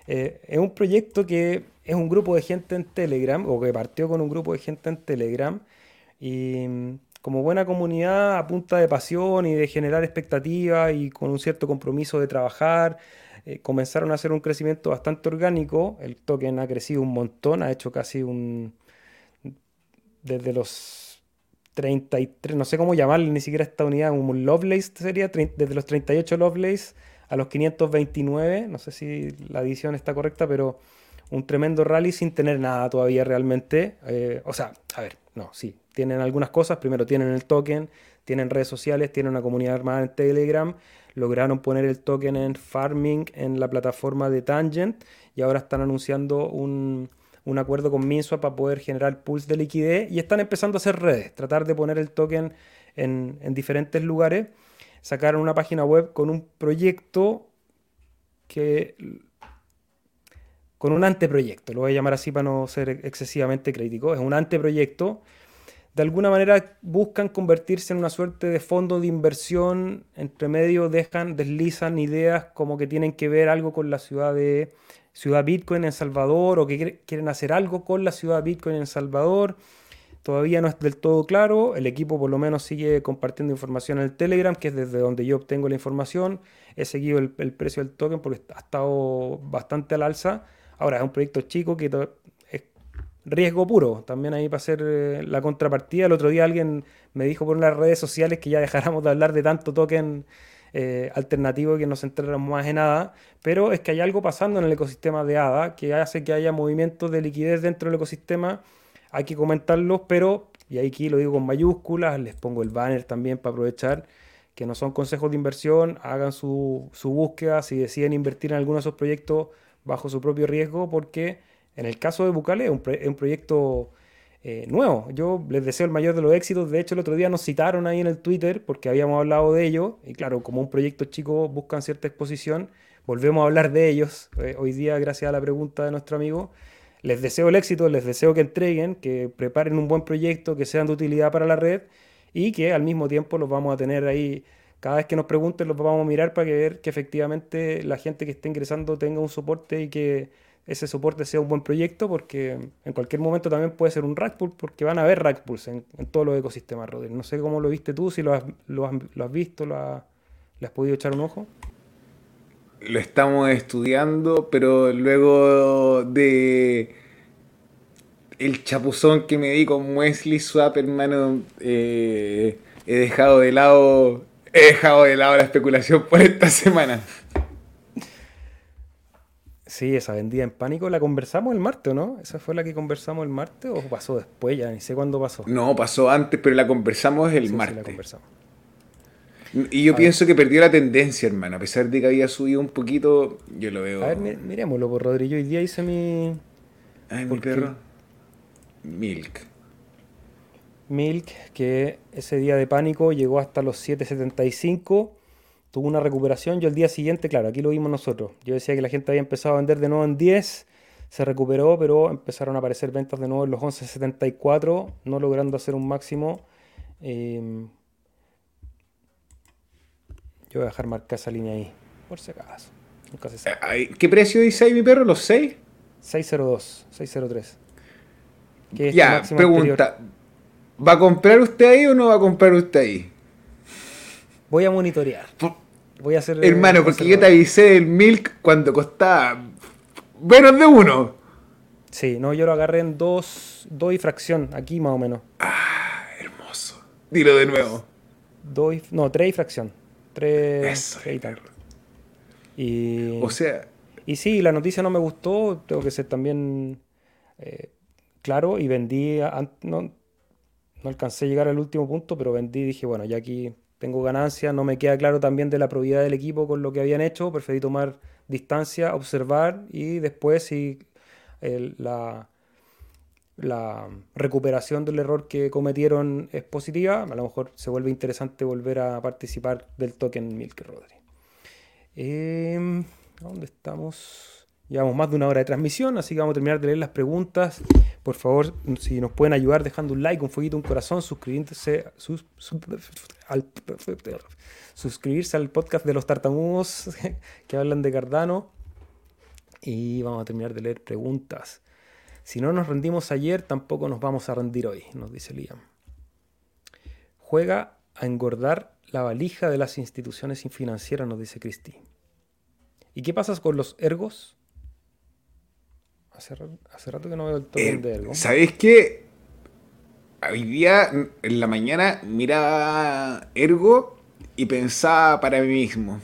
A: Eh, es un proyecto que es un grupo de gente en Telegram, o que partió con un grupo de gente en Telegram, y mm, como buena comunidad a punta de pasión y de generar expectativas y con un cierto compromiso de trabajar, eh, comenzaron a hacer un crecimiento bastante orgánico. El token ha crecido un montón, ha hecho casi un... desde los 33, no sé cómo llamarle ni siquiera esta unidad, un Lovelace sería, desde los 38 Lovelace a los 529, no sé si la edición está correcta, pero un tremendo rally sin tener nada todavía realmente. Eh, o sea, a ver, no, sí, tienen algunas cosas. Primero tienen el token, tienen redes sociales, tienen una comunidad armada en Telegram, lograron poner el token en farming en la plataforma de Tangent y ahora están anunciando un, acuerdo con Minswap para poder generar pools de liquidez y están empezando a hacer redes, tratar de poner el token en, en diferentes lugares sacaron una página web con un proyecto que con un anteproyecto, lo voy a llamar así para no ser excesivamente crítico, es un anteproyecto. De alguna manera buscan convertirse en una suerte de fondo de inversión, entre medio dejan, deslizan ideas como que tienen que ver algo con la ciudad de Ciudad Bitcoin en Salvador o que quieren hacer algo con la ciudad Bitcoin en Salvador Todavía no es del todo claro, el equipo por lo menos sigue compartiendo información en el Telegram, que es desde donde yo obtengo la información. He seguido el, precio del token porque ha estado bastante al alza. Ahora es un proyecto chico que es riesgo puro. También ahí para hacer eh, la contrapartida. El otro día alguien me dijo por las redes sociales que ya dejáramos de hablar de tanto token eh, alternativo que nos centráramos más en ADA, pero es que hay algo pasando en el ecosistema de ADA que hace que haya movimientos de liquidez dentro del ecosistema hay que comentarlos, pero, y aquí lo digo con mayúsculas, les pongo el banner también para aprovechar, que no son consejos de inversión, hagan su, búsqueda, si deciden invertir en alguno de esos proyectos bajo su propio riesgo, porque en el caso de Bucale es un, proyecto eh, nuevo. Yo les deseo el mayor de los éxitos. De hecho, el otro día nos citaron ahí en el Twitter porque habíamos hablado de ello. Y claro, como un proyecto chico buscan cierta exposición, volvemos a hablar de ellos eh, hoy día gracias a la pregunta de nuestro amigo. Les deseo el éxito, les deseo que entreguen, que preparen un buen proyecto, que sean de utilidad para la red y que al mismo tiempo los vamos a tener ahí. Cada vez que nos pregunten los vamos a mirar para que ver que efectivamente la gente que esté ingresando tenga un soporte y que ese soporte sea un buen proyecto porque en cualquier momento también puede ser un rack porque van a haber rack en, todos los ecosistemas, Roder. No sé cómo lo viste tú, si lo has, lo has, visto, lo ¿le has podido echar un ojo?
B: Lo estamos estudiando, pero luego de el chapuzón que me di con Wesley Swap, hermano, eh, he dejado de lado he dejado de lado la especulación por esta semana.
A: Sí, esa vendida en pánico la conversamos el martes, ¿no? ¿Esa fue la que conversamos el martes o pasó después? Ya ni sé cuándo pasó.
B: No, pasó antes, pero la conversamos el martes. Sí, la conversamos. Y yo pienso que perdió la tendencia, hermano. A pesar de que había subido un poquito, yo lo veo.
A: A ver, miremoslo, por Rodrigo. Hoy día hice mi.
B: Ay, mi perro. Milk.
A: Milk, que ese día de pánico llegó hasta los 7.75. Tuvo una recuperación. Yo el día siguiente, claro, aquí lo vimos nosotros. Yo decía que la gente había empezado a vender de nuevo en 10. Se recuperó, pero empezaron a aparecer ventas de nuevo en los 11.74, no logrando hacer un máximo. Eh, yo voy a dejar marcar esa línea ahí, por si acaso. Nunca se
B: sabe. ¿Qué precio dice ahí mi perro? ¿Los 6?
A: 602, 603.
B: ya, pregunta. ¿Va a comprar usted ahí o no va a comprar usted ahí?
A: Voy a monitorear. Voy a hacer.
B: Hermano, porque yo te avisé el milk cuando costaba menos de uno.
A: Sí, no, yo lo agarré en dos, dos y fracción, aquí más o menos.
B: Ah, hermoso. Dilo de nuevo.
A: Dos, no, tres y fracción.
B: Eso, y,
A: o
B: sea.
A: y sí, la noticia no me gustó, tengo que ser también eh, claro, y vendí, no, no alcancé a llegar al último punto, pero vendí, dije, bueno, ya aquí tengo ganancias, no me queda claro también de la probidad del equipo con lo que habían hecho, preferí tomar distancia, observar y después si la, la recuperación del error que cometieron es positiva, a lo mejor se vuelve interesante volver a participar del token Milk Rodri. Eh, ¿Dónde estamos? Llevamos más de una hora de transmisión, así que vamos a terminar de leer las preguntas. Por favor, si nos pueden ayudar dejando un like, un fueguito, un corazón, suscribirse, al, suscribirse al podcast de los tartamudos <laughs> que hablan de Cardano. Y vamos a terminar de leer preguntas. Si no nos rendimos ayer, tampoco nos vamos a rendir hoy, nos dice Liam. Juega a engordar la valija de las instituciones financieras, nos dice Cristi. ¿Y qué pasa con los ergos? Hace, rato que no veo el token eh, de Ergo.
B: ¿Sabes qué? Hoy día, en la mañana, miraba Ergo y pensaba para mí mismo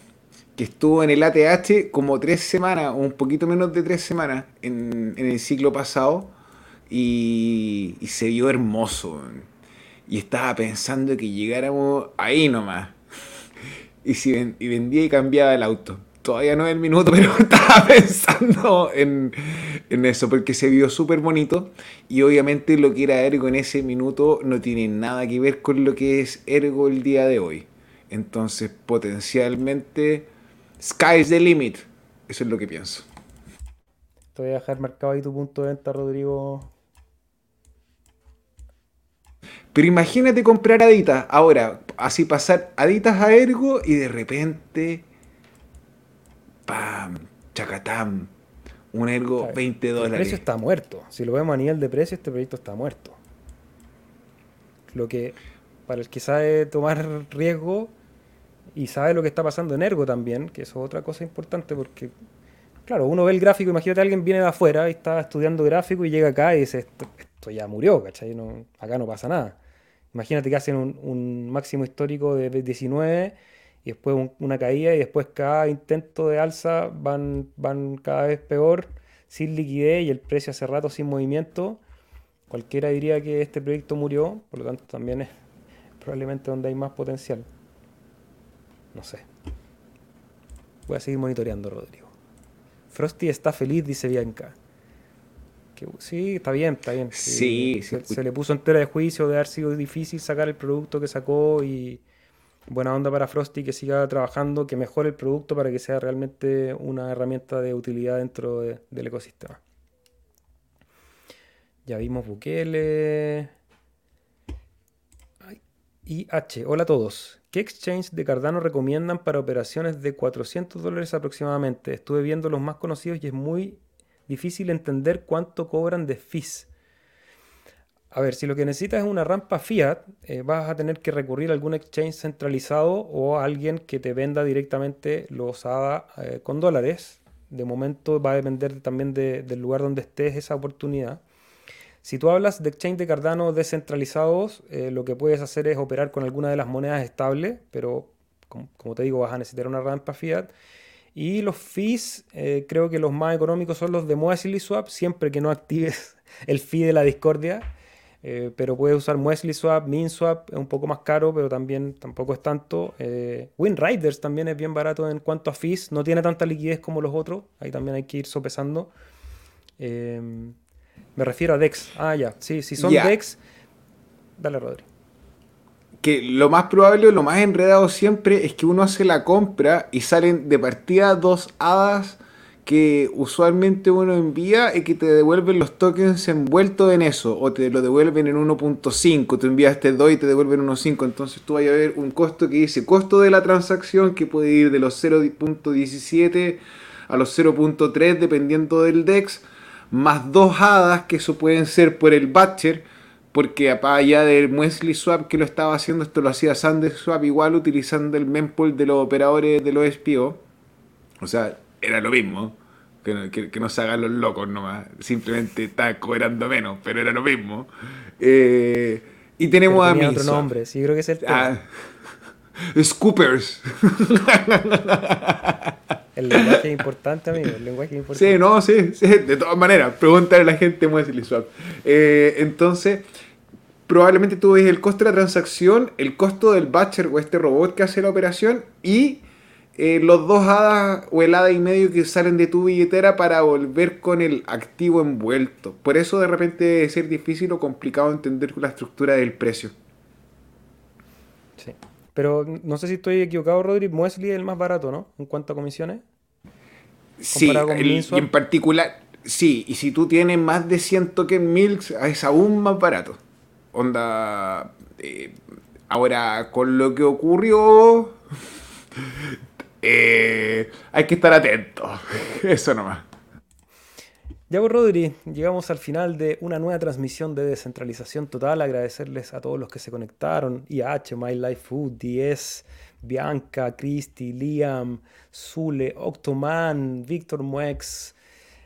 B: que estuvo en el ATH como tres semanas, un poquito menos de tres semanas en, el ciclo pasado, y, se vio hermoso. Y estaba pensando que llegáramos ahí nomás. <laughs> Y, si y vendía y cambiaba el auto todavía no es el minuto, <laughs> pero estaba pensando en, eso, porque se vio súper bonito y obviamente lo que era Ergo en ese minuto no tiene nada que ver con lo que es Ergo el día de hoy. Entonces, potencialmente, sky's the limit. Eso es lo que pienso.
A: Te voy a dejar marcado ahí tu punto de venta, Rodrigo.
B: Pero imagínate comprar Aditas. Ahora, así pasar Aditas a Ergo y de repente ¡Pam! ¡Chacatam! Un ergo 20 dólares.
A: El precio está muerto. Si lo vemos a nivel de precio, este proyecto está muerto. Lo que, para el que sabe tomar riesgo y sabe lo que está pasando en Ergo también, que eso es otra cosa importante porque, claro, uno ve el gráfico, imagínate alguien viene de afuera y está estudiando gráfico y llega acá y dice, esto, ya murió, ¿cachai? No, acá no pasa nada. Imagínate que hacen un, máximo histórico de 19 y después una caída y después cada intento de alza van, van cada vez peor, sin liquidez y el precio hace rato sin movimiento. Cualquiera diría que este proyecto murió, por lo tanto también es probablemente donde hay más potencial. No sé. Voy a seguir monitoreando, Rodrigo. Frosty está feliz, dice Bianca. Que, sí, está bien, está bien.
B: Sí,
A: se, le puso entera de juicio de haber sido difícil sacar el producto que sacó y, buena onda para Frosty, que siga trabajando, que mejore el producto para que sea realmente una herramienta de utilidad dentro del ecosistema. Ya vimos Bukele. IH, hola a todos. ¿Qué exchange de Cardano recomiendan para operaciones de 400 dólares aproximadamente? Estuve viendo los más conocidos y es muy difícil entender cuánto cobran de fees. A ver, si lo que necesitas es una rampa fiat, eh, vas a tener que recurrir a algún exchange centralizado o a alguien que te venda directamente los ADA eh, con dólares. De momento va a depender también del lugar donde estés esa oportunidad. Si tú hablas de exchange de Cardano descentralizados, eh, lo que puedes hacer es operar con alguna de las monedas estables, pero como, te digo, vas a necesitar una rampa fiat. Y los fees, creo que los más económicos son los de Moasily Swap, siempre que no actives <laughs> el fee de la discordia. Eh, pero puedes usar Muesli Swap, MinSwap, es un poco más caro, pero también tampoco es tanto. Eh, WinRiders también es bien barato en cuanto a fees, no tiene tanta liquidez como los otros, ahí también hay que ir sopesando. Eh, me refiero a DEX. Ah, ya, sí, si son DEX, dale Rodri.
B: Que lo más probable, lo más enredado siempre es que uno hace la compra y salen de partida dos hadas que usualmente uno envía y que te devuelven los tokens envueltos en eso, o te lo devuelven en 1.5, tú enviaste 2 y te devuelven 1.5, entonces tú vas a ver un costo que dice costo de la transacción que puede ir de los 0.17 a los 0.3 dependiendo del DEX, más dos hadas que eso pueden ser por el Batcher, porque allá del Muesli Swap que lo estaba haciendo, esto lo hacía Swap igual utilizando el mempool de los operadores de los SPO. O sea, era lo mismo. Que, que, no se hagan los locos nomás. Simplemente está cobrando menos, pero era lo mismo. Eh, y tenemos a
A: mi otro nombre, sí, creo que es el
B: ah, Scoopers. <laughs>
A: El lenguaje es importante, amigo. El lenguaje es importante.
B: Sí, no, sí, sí. De todas maneras, pregúntale a la gente Muesli Swap. Eh, entonces, probablemente tú ves el costo de la transacción, el costo del batcher o este robot que hace la operación y eh, los dos hadas o el hada y medio que salen de tu billetera para volver con el activo envuelto. Por eso de repente debe ser difícil o complicado entender la estructura del precio.
A: Pero no sé si estoy equivocado, Rodri. Muesli es el más barato, ¿no? En cuanto a comisiones.
B: Sí, y en particular, sí. Y si tú tienes más de 100 token milks, es aún más barato. Onda. Eh, ahora, con lo que ocurrió. <laughs> Eh, hay que estar atento. <laughs> Eso nomás.
A: Ya pues, Rodri, llegamos al final de una nueva transmisión de descentralización total. Agradecerles a todos los que se conectaron: IH, My Life Food, 10, Bianca, Christy, Liam, Zule, Octoman, Víctor Muex,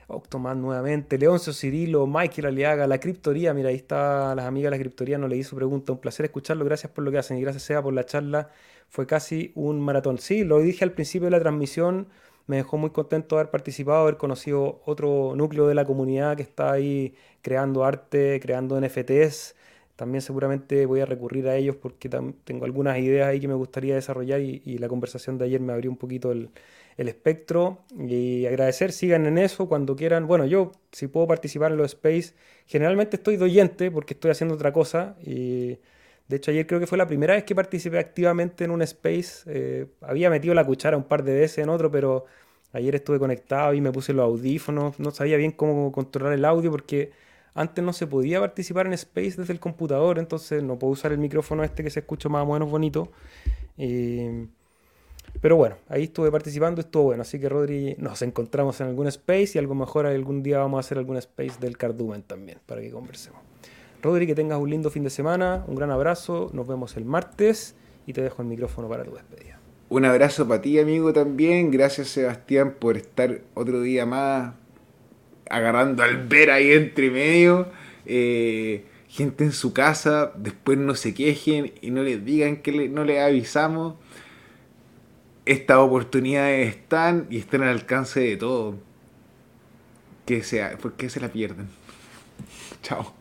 A: Octoman nuevamente, Leoncio Cirilo, Michael Aliaga, la criptoría. Mira, ahí está las amigas de la criptoría, no le su pregunta. Un placer escucharlo. Gracias por lo que hacen y gracias, Sea, por la charla. Fue casi un maratón. Sí, lo dije al principio de la transmisión me dejó muy contento haber participado, haber conocido otro núcleo de la comunidad que está ahí creando arte, creando NFTs. También seguramente voy a recurrir a ellos porque tengo algunas ideas ahí que me gustaría desarrollar y, la conversación de ayer me abrió un poquito el, espectro. Y agradecer, sigan en eso cuando quieran. Bueno, yo si puedo participar en los space, generalmente estoy doyente porque estoy haciendo otra cosa. Y de hecho, ayer creo que fue la primera vez que participé activamente en un space. Eh, había metido la cuchara un par de veces en otro, pero ayer estuve conectado y me puse los audífonos. No sabía bien cómo controlar el audio porque antes no se podía participar en space desde el computador, entonces no puedo usar el micrófono este que se escucha más o menos bonito. Eh, pero bueno, ahí estuve participando, estuvo bueno. Así que Rodri, nos encontramos en algún space y algo mejor algún día vamos a hacer algún space del Cardumen también para que conversemos. Rodri, que tengas un lindo fin de semana, un gran abrazo, nos vemos el martes y te dejo el micrófono para tu despedida.
B: Un abrazo para ti, amigo, también. Gracias, Sebastián, por estar otro día más agarrando al ver ahí entre medio. Eh, gente en su casa, después no se quejen y no les digan que no les avisamos. Estas oportunidades están y están al alcance de todo. Que sea, ¿por qué se la pierden? <laughs> Chao.